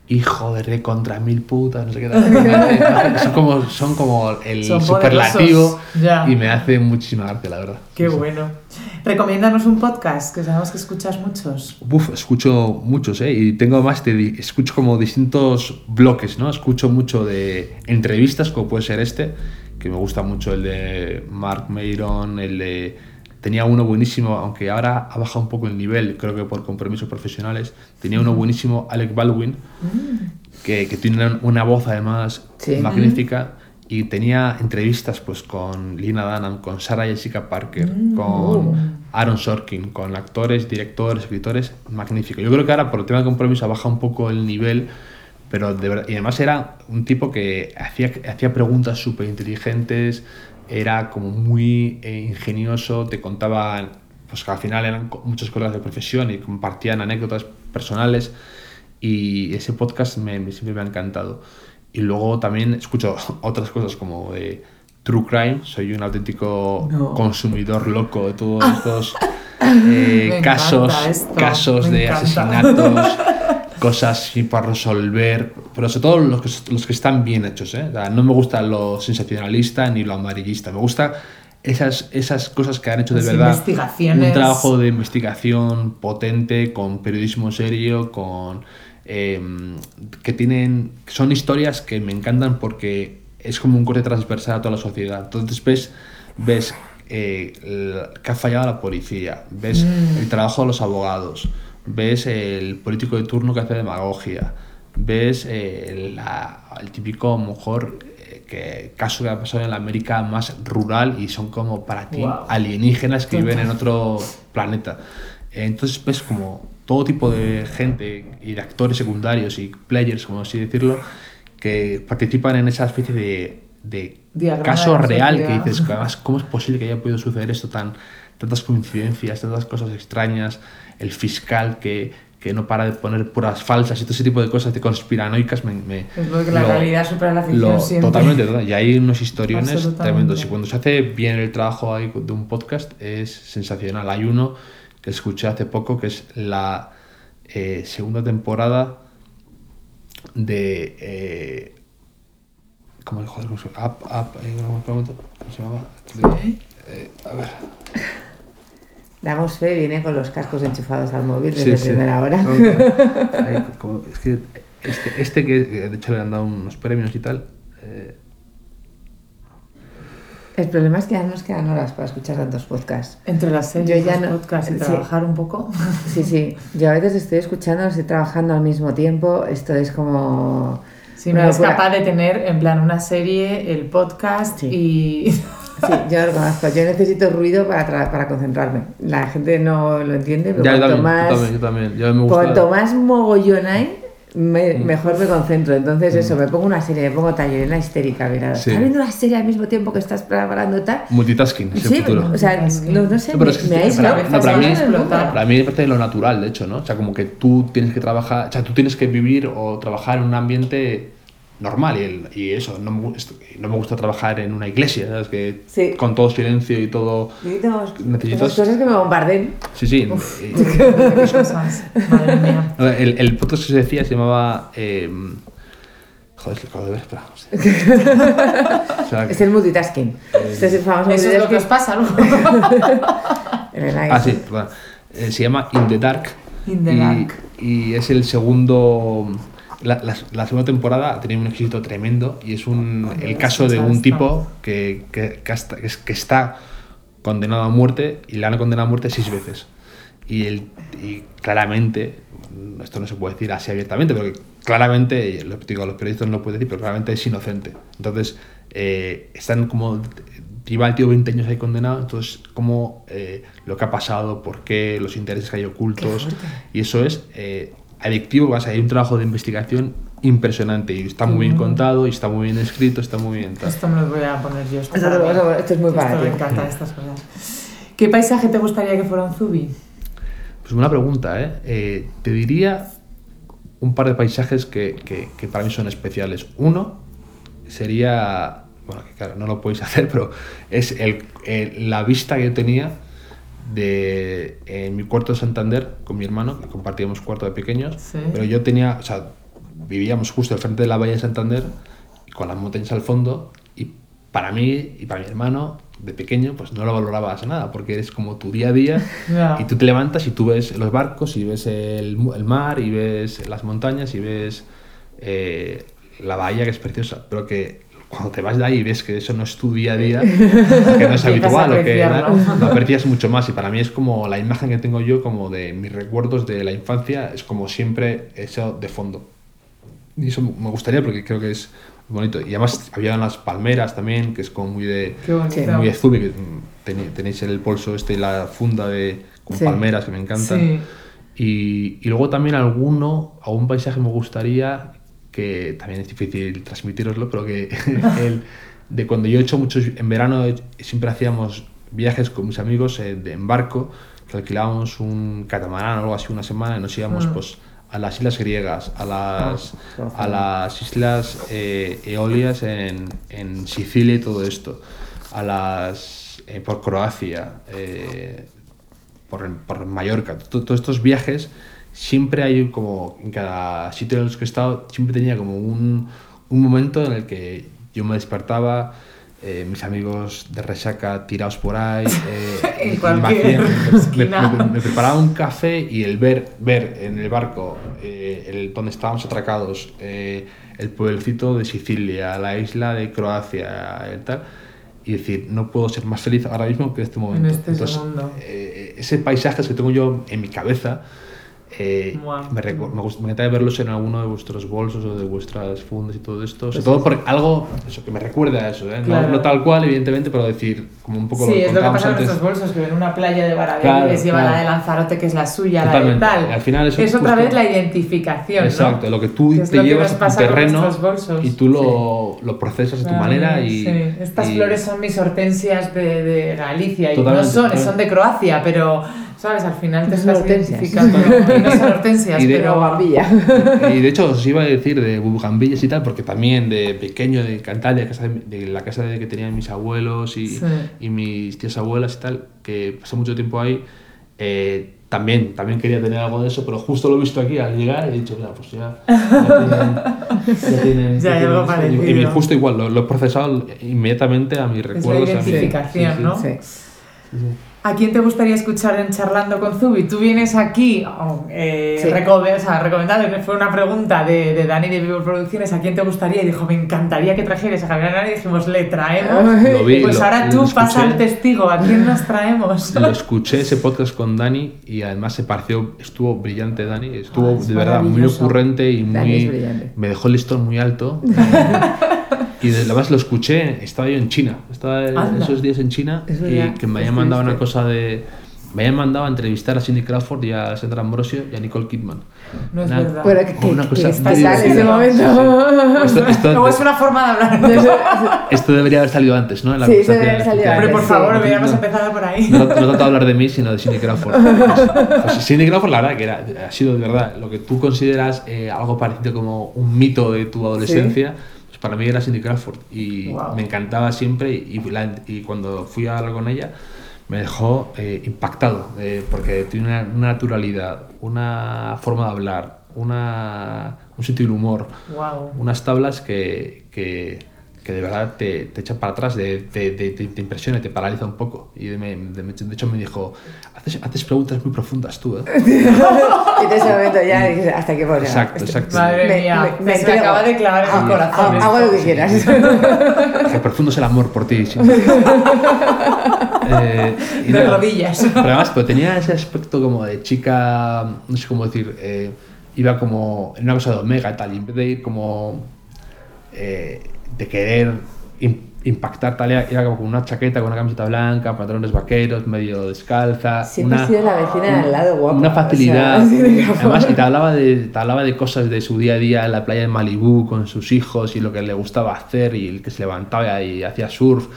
hijo de re contra mil putas, no sé qué tal. Son como, son como el Son superlativo ya. y me hace muchísima arte, la verdad. Qué Sí, sí. bueno. Recomiéndanos un podcast, que sabemos que escuchas muchos. Uf, escucho muchos, ¿eh? Y tengo más di- Escucho como distintos bloques, ¿no? Escucho mucho de entrevistas, como puede ser este, que me gusta mucho el de Mark Mayron, el de... Tenía uno buenísimo, aunque ahora ha bajado un poco el nivel, creo que por compromisos profesionales. Tenía uno buenísimo, Alec Baldwin, que, que tiene una- voz además Sí. magnífica. Y tenía entrevistas pues con Lina Dunham, con Sarah Jessica Parker, con Aaron Sorkin, con actores, directores, escritores, magnífico. Yo creo que ahora por el tema de compromiso ha bajado un poco el nivel, pero de verdad, y además era un tipo que hacía, hacía preguntas súper inteligentes, era como muy eh, ingenioso, te contaba, pues que al final eran muchos colegas de profesión y compartían anécdotas personales y ese podcast me, me- siempre me ha encantado. Y luego también escucho otras cosas como de True Crime, soy un auténtico No. consumidor loco de todos estos eh, casos, casos me de encanta. asesinatos, cosas así para resolver, pero sobre todo los que, los que están bien hechos. ¿eh? O sea, no me gusta lo sensacionalista ni lo amarillista, me gusta esas, esas cosas que han hecho de Las verdad investigaciones. un trabajo de investigación potente, con periodismo serio, con eh, que tienen son historias que me encantan porque es como un corte transversal a toda la sociedad. Entonces ves ves eh, que ha fallado la policía, ves el trabajo de los abogados, ves el político de turno que hace demagogia, ves eh, la- el típico mejor eh, que caso que ha pasado en la América más rural y son como para ti Wow. alienígenas que viven en otro planeta. Entonces ves como todo tipo de gente y de actores secundarios y players, como así decirlo, que participan en esa especie de, de caso real que dices, además, ¿cómo es posible que haya podido suceder esto tan tantas coincidencias, tantas cosas extrañas? El fiscal que, que no para de poner puras falsas y todo ese tipo de cosas de conspiranoicas me, me- Es lo que la lo- realidad supera la ficción lo- siempre. Totalmente, total. y hay unos historiones tremendos. Y cuando se hace bien el trabajo ahí de un podcast es sensacional. Hay uno que escuché hace poco que es la eh, segunda temporada de. Eh, ¿Cómo joder, cómo se llama? Up, up, eh, eh, a ver. Damos fe, viene con los cascos enchufados al móvil desde Sí, sí. primera hora. No, no. Como- es que este, este que que de hecho le han dado unos premios y tal. eh, El problema es que ya no nos quedan horas para escuchar tantos podcasts. Entre las series, los podcasts y trabajar un poco. Sí, sí. Yo a veces estoy escuchando, estoy trabajando al mismo tiempo. Esto es como... Sí, me es capaz de tener en plan una serie, el podcast y... Sí, yo lo conozco. Yo necesito ruido para, para concentrarme. La gente no lo entiende, pero cuanto, más, yo también, yo me gusta. cuanto más mogollón hay, Mm. mejor me concentro. Entonces, eso, mm. me pongo una serie, me pongo taller, una histérica, mira. Sí. viendo una serie al mismo tiempo que estás preparando tal. Multitasking, sí, futuro. O sea, no, no sé, me, es me aíslo. Para, para, mí, para mí me parece lo natural, de hecho, ¿no? O sea, como que tú tienes que trabajar, o sea, tú tienes que vivir o trabajar en un ambiente normal y, y eso, no me, no me, gusta trabajar en una iglesia, ¿sabes? Que sí. con todo silencio y todo... Necesitas... cosas que me bombarden. Sí, sí. Y... Madre mía. El, el podcast que se decía se llamaba... Eh... Joder, que acabo de ver, espera. o sea, es el multitasking. Eh, este es el famoso Eso es lo que os pasa, ¿no? ah, sí, perdón. Eh, se llama In the Dark. In the y, Dark. Y es el segundo la, la, segunda temporada ha tenido un éxito tremendo y es un, el caso de un tipo que, que, que, está condenado a muerte y le han condenado a muerte seis veces. Y, el, y claramente, esto no se puede decir así abiertamente, pero claramente, lo digo, los periodistas no lo pueden decir, pero claramente es inocente. Entonces, eh, están como lleva el tío 20 años ahí condenado, entonces como eh, lo que ha pasado, por qué, los intereses que hay ocultos, y eso es eh, adictivo, vas a hay un trabajo de investigación impresionante y está muy bien contado y está muy bien escrito, está muy bien. Esto me lo voy a poner yo. Esto, esto, es muy para Me encanta estas cosas. ¿Qué paisaje te gustaría que fuera un Zubi? Pues una pregunta, ¿eh? ¿eh? Te diría un par de paisajes que, que, que, para mí son especiales. Uno sería, bueno, que claro, no lo podéis hacer, pero es el, la vista que yo tenía de en mi cuarto de Santander con mi hermano, que compartíamos cuarto de pequeños, pero yo tenía, o sea, vivíamos justo al frente de la bahía de Santander, con las montañas al fondo, y para mí y para mi hermano, de pequeño, pues no lo valorabas nada, porque es como tu día a día, y tú te levantas y tú ves los barcos, y ves el, el mar, y ves las montañas, y ves eh, la bahía, que es preciosa, pero que cuando te vas de ahí y ves que eso no es tu día a día, que no es habitual, o que lo aprecias mucho más. Y para mí es como la imagen que tengo yo, como de mis recuerdos de la infancia, es como siempre eso de fondo. Y eso me gustaría porque creo que es bonito. Y además había unas palmeras también, que es como muy de, muy que tenéis el bolso este la funda de, con palmeras que me encantan. Y, y, luego también alguno, algún paisaje me gustaría que también es difícil transmitiroslo, pero que de cuando yo he hecho muchos, en verano siempre hacíamos viajes con mis amigos eh, en barco, que alquilábamos un catamarán o algo así una semana y nos íbamos mm. pues a las islas griegas, a las, ah, a las islas eh, eolias en, en, Sicilia y todo esto, a las, eh, por Croacia, por, por, Mallorca, todos estos viajes siempre hay como, en cada sitio en los que he estado, siempre tenía como un, un momento en el que yo me despertaba, eh, mis amigos de resaca tirados por ahí, eh, me, me, preparaba un café y el ver, ver en el barco eh, el, donde estábamos atracados, eh, el pueblecito de Sicilia, la isla de Croacia, y tal, y decir, no puedo ser más feliz ahora mismo que en este momento. En este Entonces, ese paisaje que tengo yo en mi cabeza, eh, me, me, me, gustaría verlos en alguno de vuestros bolsos o de vuestras fundas y todo esto. Sobre todo por algo eso, que me recuerde a eso, ¿eh? no, tal cual, evidentemente, pero decir como un poco sí, lo que es lo que pasa antes. nuestros bolsos, que ven una playa de Barabé y les lleva la de Lanzarote, que es la suya, la de tal. Al final eso es otra vez la identificación. Exacto, lo que tú te llevas a tu terreno y tú lo, lo procesas de tu manera. Y, Estas flores son mis hortensias de, de Galicia y no son, son de Croacia, pero ¿Sabes? Al final te estás identificando. no son hortensias, y de, pero gambilla. Y de hecho os iba a decir de bugambillas y tal, porque también de pequeño, de cantar, de, casa de, la casa de que tenían mis abuelos y, y, mis tías abuelas y tal, que pasé mucho tiempo ahí, eh, también, también quería tener algo de eso, pero justo lo he visto aquí al llegar y he dicho, mira, pues ya, ya tienen... ya, hay algo parecido. Y, justo igual, lo, he procesado inmediatamente a mis recuerdos. Es la identificación, ¿no? Sí. ¿A quién te gustaría escuchar en Charlando con Zubi? Tú vienes aquí, oh, eh, o sea, recomendado, fue una pregunta de, de Dani de Vivo Producciones, ¿a quién te gustaría? Y dijo, me encantaría que trajeras a Javier Ana y dijimos, le traemos. pues ahora tú pasa el testigo, ¿a quién nos traemos? Lo escuché ese podcast con Dani y además se pareció, estuvo brillante Dani, estuvo de verdad muy ocurrente y muy... Me dejó el listón muy alto. Y además lo escuché, estaba yo en China, estaba esos días en China y que me habían mandado una cosa de... Me habían mandado a entrevistar a Cindy Crawford y a Sandra Ambrosio y a Nicole Kidman. No es verdad. Pero que, una cosa que en ese momento. Esto, es una forma de hablar. esto debería haber salido antes, ¿no? En la sí, debería haber salido antes. Pero por favor, deberíamos no, empezar por ahí. No, no de hablar de mí, sino de Cindy Crawford. Pues, Cindy Crawford, la verdad, que era, ha sido de verdad lo que tú consideras eh, algo parecido como un mito de tu adolescencia para mí era Cindy Crawford y me encantaba siempre y, y, cuando fui a hablar con ella me dejó eh, impactado eh, porque tiene una, naturalidad, una forma de hablar, una, un sentido del humor, unas tablas que, que que de verdad te, te echan para atrás, te, te, te, impresiona, te paraliza un poco. Y de, de, hecho me dijo, haces, haces, preguntas muy profundas tú, ¿eh? y en ese momento ya hasta que bueno, Exacto, exacto. Madre mía, me, me, acaba de clavar en el corazón. Hago lo que quieras. que profundo es el amor por ti. Sí. eh, de rodillas. Pero además, pues, tenía ese aspecto como de chica, no sé cómo decir, eh, iba como en una cosa de omega y tal, y en vez de ir como... Eh, de querer impactar tal, era como con una chaqueta, con una camiseta blanca, pantalones vaqueros, medio descalza. Siempre una, ha sido la vecina del lado guapa. Una facilidad. además, y te hablaba, de, te hablaba de cosas de su día a día en la playa de Malibú con sus hijos y lo que le gustaba hacer y el que se levantaba y hacía surf.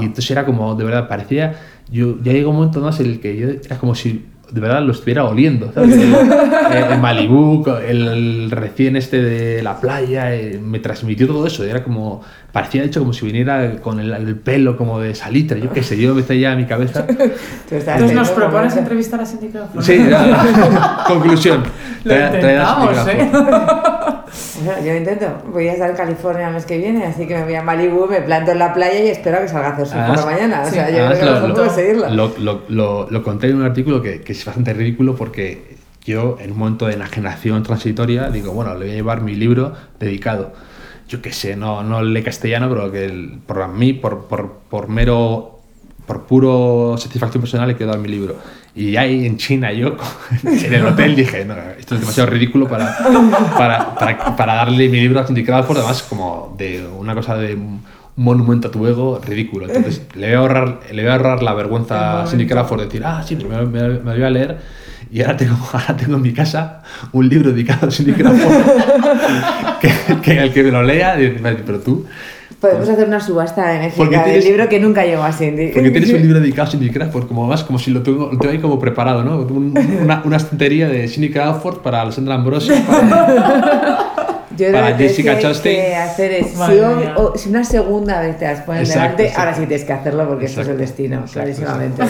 Y entonces era como, de verdad, parecía. Yo, ya llegó un momento más en el que yo era como si de verdad lo estuviera oliendo. ¿sabes? El, Malibú, el, recién este de la playa, eh, me transmitió todo eso. Era como, parecía hecho como si viniera con el, pelo como de salitre, yo qué sé, yo me está ya en mi cabeza. Entonces nos propones entrevistar a Cindy. Sí, conclusión. Lo intentamos, ¿eh? yo intento. Voy a estar en California el mes que viene, así que me voy a Malibu, me planto en la playa y espero que salga a hacer surf por la mañana. O sea, yo creo que lo, puedo seguirlo. Lo, lo, lo, conté en un artículo que, que es bastante ridículo porque yo, en un momento de enajenación transitoria, digo, bueno, le voy a llevar mi libro dedicado. Yo qué sé, no, no lee castellano, pero que el, por mí, por, por, por mero por puro satisfacción personal he quedado mi libro. Y ahí en China yo, en el hotel, dije, no, esto es demasiado ridículo para, para, para, para darle mi libro a Cindy Crawford, además como de una cosa de un monumento a tu ego ridículo. Entonces le voy a ahorrar, le voy a ahorrar la vergüenza a Cindy Crawford de decir, ah, sí, me, me, me voy a leer. Y ahora tengo, ahora tengo en mi casa un libro dedicado a Cindy Crawford, que, que el que me lo lea, dice, pero tú Podemos hacer una subasta en México del libro que nunca llegó a Cindy. Porque tienes un libro dedicado a Cindy Crawford, como más como si lo tengo, lo tengo ahí como preparado, ¿no? Una, una estantería de Cindy Crawford para Alessandra Ambrosio, para, Yo para Jessica Chastain. Que hacer es, si, una segunda vez te las pones delante, ahora sí tienes que hacerlo porque eso es el destino, clarísimamente.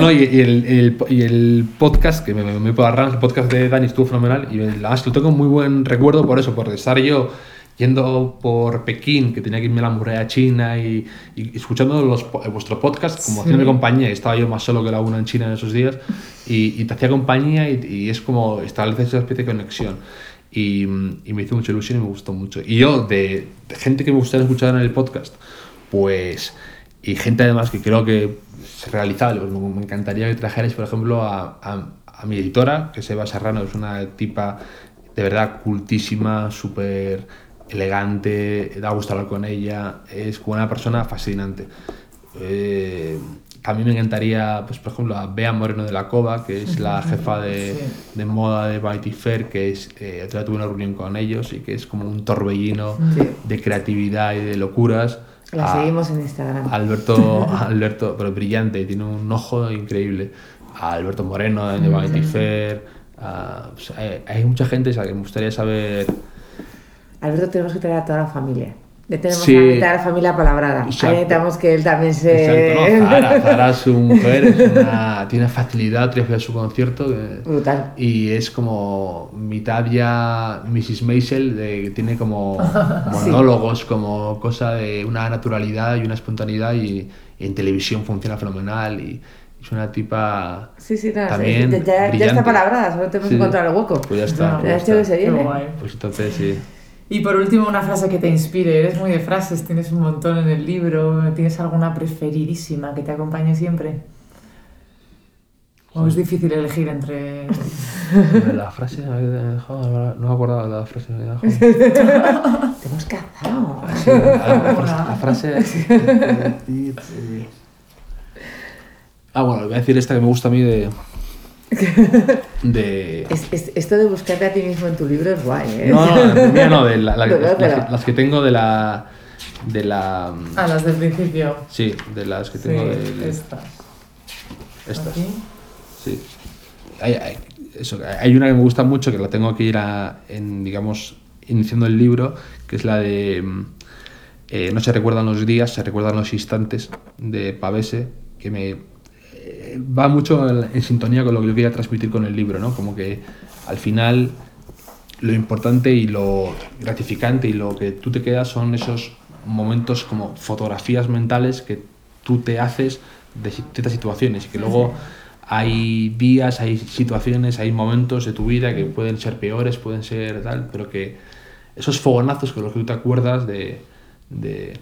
No, y, y, el, el, y, el, podcast, que me, me, me puedo agarrar, el podcast de Dani estuvo fenomenal y además lo tengo muy buen recuerdo por eso, por estar yo yendo por Pekín, que tenía que irme a la muralla china y, y escuchando los, vuestro podcast, como haciendo compañía, estaba yo más solo que la una en China en esos días, y, te hacía compañía y, es como establecer esa especie de conexión. Y, y, me hizo mucha ilusión y me gustó mucho. Y yo, de, gente que me gustaría escuchar en el podcast, pues, y gente además que creo que es realizable, pues me encantaría que trajerais, por ejemplo, a, a, a mi editora, que es Eva Serrano, es una tipa de verdad cultísima, súper elegante, da gusto hablar con ella, es una persona fascinante. Eh, a mí me encantaría, pues, por ejemplo, a Bea Moreno de la Cova, que es la jefa de, de moda de Vanity Fair, que es, eh, tuve una reunión con ellos y que es como un torbellino de creatividad y de locuras. La seguimos en Instagram. Alberto, Alberto, pero brillante, tiene un ojo increíble. A Alberto Moreno de Vanity Fair. Pues, hay, hay, mucha gente que me gustaría saber Alberto tenemos que traer a toda la familia. Le tenemos que traer a la familia palabrada. Ahí necesitamos que él también se. Exacto, Zara, su mujer, es una, tiene facilidad, triunfa su concierto. Brutal. Y es como mitad ya Mrs. Maisel, de, tiene como monólogos, como cosa de una naturalidad y una espontaneidad, y, en televisión funciona fenomenal. Y, es una tipa Sí, sí, no, también sí, ya, ya brillante. está palabrada, solo tenemos que Sí. encontrar el hueco. Pues ya está. No, pues Ya ya sé que está. se viene. Pues entonces sí. Y por último, una frase que te inspire. Eres muy de frases, tienes un montón en el libro. ¿Tienes alguna preferidísima que te acompañe siempre? ¿O es difícil elegir entre...? La frase me había dejado, no me acordaba de la frase que me había dejado. Te hemos cazado. Sí, la, frase- la frase. Ah, bueno, voy a decir esta que me gusta a mí de. De. Es- es- esto de buscarte a ti mismo en tu libro es guay, ¿eh? No, no, mía no, de la- la- las, pero- las que tengo de la. De la. Ah, las del principio. Sí, de las que Sí, tengo de. estas. Estas. Aquí. Sí. Hay, hay- eso, hay una que me gusta mucho, que la tengo que ir a, en, digamos, iniciando el libro, que es la de mm, eh, No se recuerdan los días, se recuerdan los instantes, de Pavese, que me eh, va mucho en, en sintonía con lo que yo quería transmitir con el libro, ¿no? Como que al final lo importante y lo gratificante y lo que tú te quedas son esos momentos como fotografías mentales que tú te haces de ciertas situaciones y que luego hay días, hay situaciones, hay momentos de tu vida que pueden ser peores, pueden ser tal, pero que esos fogonazos con los que tú te acuerdas de... de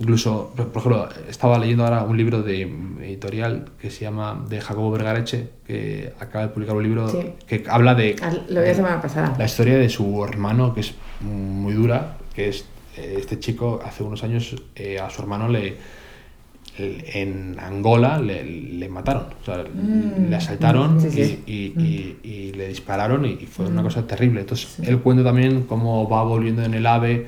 incluso, por ejemplo, estaba leyendo ahora un libro de editorial que se llama de Jacobo Vergareche, que acaba de publicar un libro Sí. que habla de Ah, Lo vi la semana pasada. la historia de su hermano, que es muy dura, que es eh, este chico, hace unos años eh, a su hermano le, le- en Angola le, le mataron, o sea, le asaltaron Sí, sí. y, y- y- y le dispararon y, y fue una cosa terrible. Entonces, él cuenta también cómo va volviendo en el AVE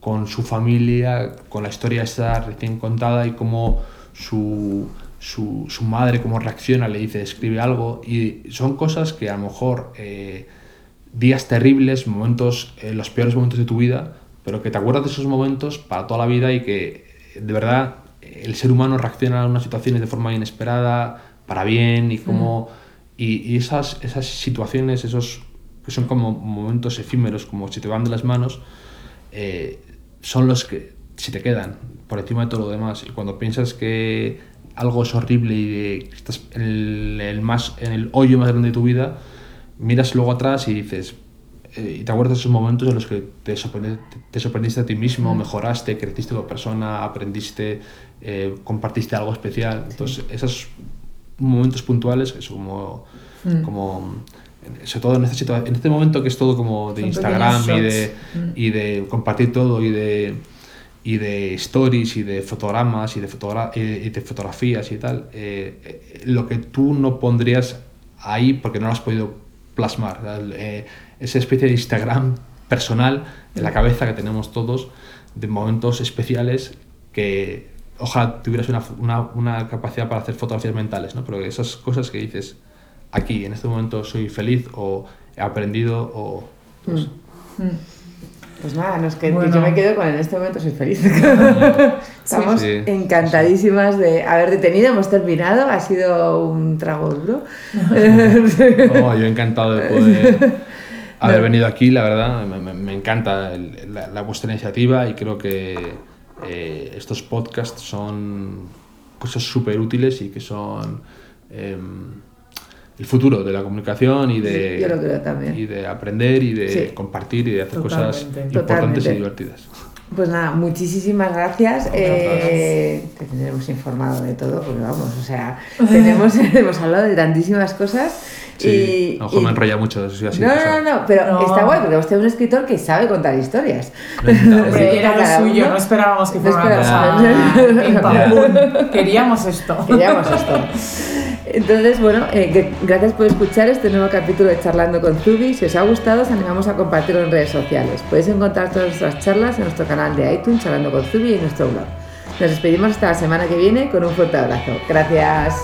con su familia, con la historia esta recién contada y cómo su, su, su madre cómo reacciona, le dice, escribe algo y son cosas que a lo mejor eh, días terribles, momentos, eh, los peores momentos de tu vida, pero que te acuerdas de esos momentos para toda la vida y que de verdad el ser humano reacciona a unas situaciones de forma inesperada, para bien y como... Y, y esas, esas situaciones, esos que son como momentos efímeros, como si te van de las manos, eh, son los que se te quedan por encima de todo lo demás. Y cuando piensas que algo es horrible y que estás en el, el más, en el hoyo más grande de tu vida, miras luego atrás y dices, eh, y te acuerdas de esos momentos en los que te, sorprendiste a ti mismo, mejoraste, creciste como persona, aprendiste, eh, compartiste algo especial. Entonces, esos momentos puntuales, eso como, como sobre todo en este, situa- en este momento que es todo como de Son Instagram y de, shots. y de compartir todo y de y de stories y de fotogramas y de, fotogra- y y de fotografías y tal, eh, eh, lo que tú no pondrías ahí porque no lo has podido plasmar. Eh, esa especie de Instagram personal en la cabeza que tenemos todos de momentos especiales que ojalá tuvieras una, una, una capacidad para hacer fotografías mentales, ¿no? pero esas cosas que dices aquí, en este momento soy feliz o he aprendido o... pues, Pues nada, no es que Bueno. yo me quedo con en este momento soy feliz. Estamos Sí. encantadísimas de haber detenido, hemos terminado, ha sido un trago duro. No, yo encantado de poder haber venido aquí, la verdad, me, me- me encanta el- la, la vuestra iniciativa y creo que eh, estos podcasts son cosas súper útiles y que son em, el futuro de la comunicación y de, Sí, yo lo creo también. y de aprender y de Sí. compartir y de hacer cosas Totalmente. importantes Totalmente. y divertidas. Pues nada, muchísimas gracias. Eh, te tendremos informado de todo, porque vamos, o sea, tenemos, hemos hablado de tantísimas cosas. Sí, y, a lo mejor y- me enrolla mucho, soy así. no, no, no, no, pero No. está guay porque usted es un escritor que sabe contar historias. necesitaba- Sí. Era lo suyo, uno- no esperábamos que No fuera una cosa. Queríamos esto. Queríamos esto. Entonces, bueno, eh, gracias por escuchar este nuevo capítulo de Charlando con Zubi. Si os ha gustado, os animamos a compartirlo en redes sociales. Podéis encontrar todas nuestras charlas en nuestro canal de iTunes, Charlando con Zubi y en nuestro blog. Nos despedimos hasta la semana que viene con un fuerte abrazo. Gracias.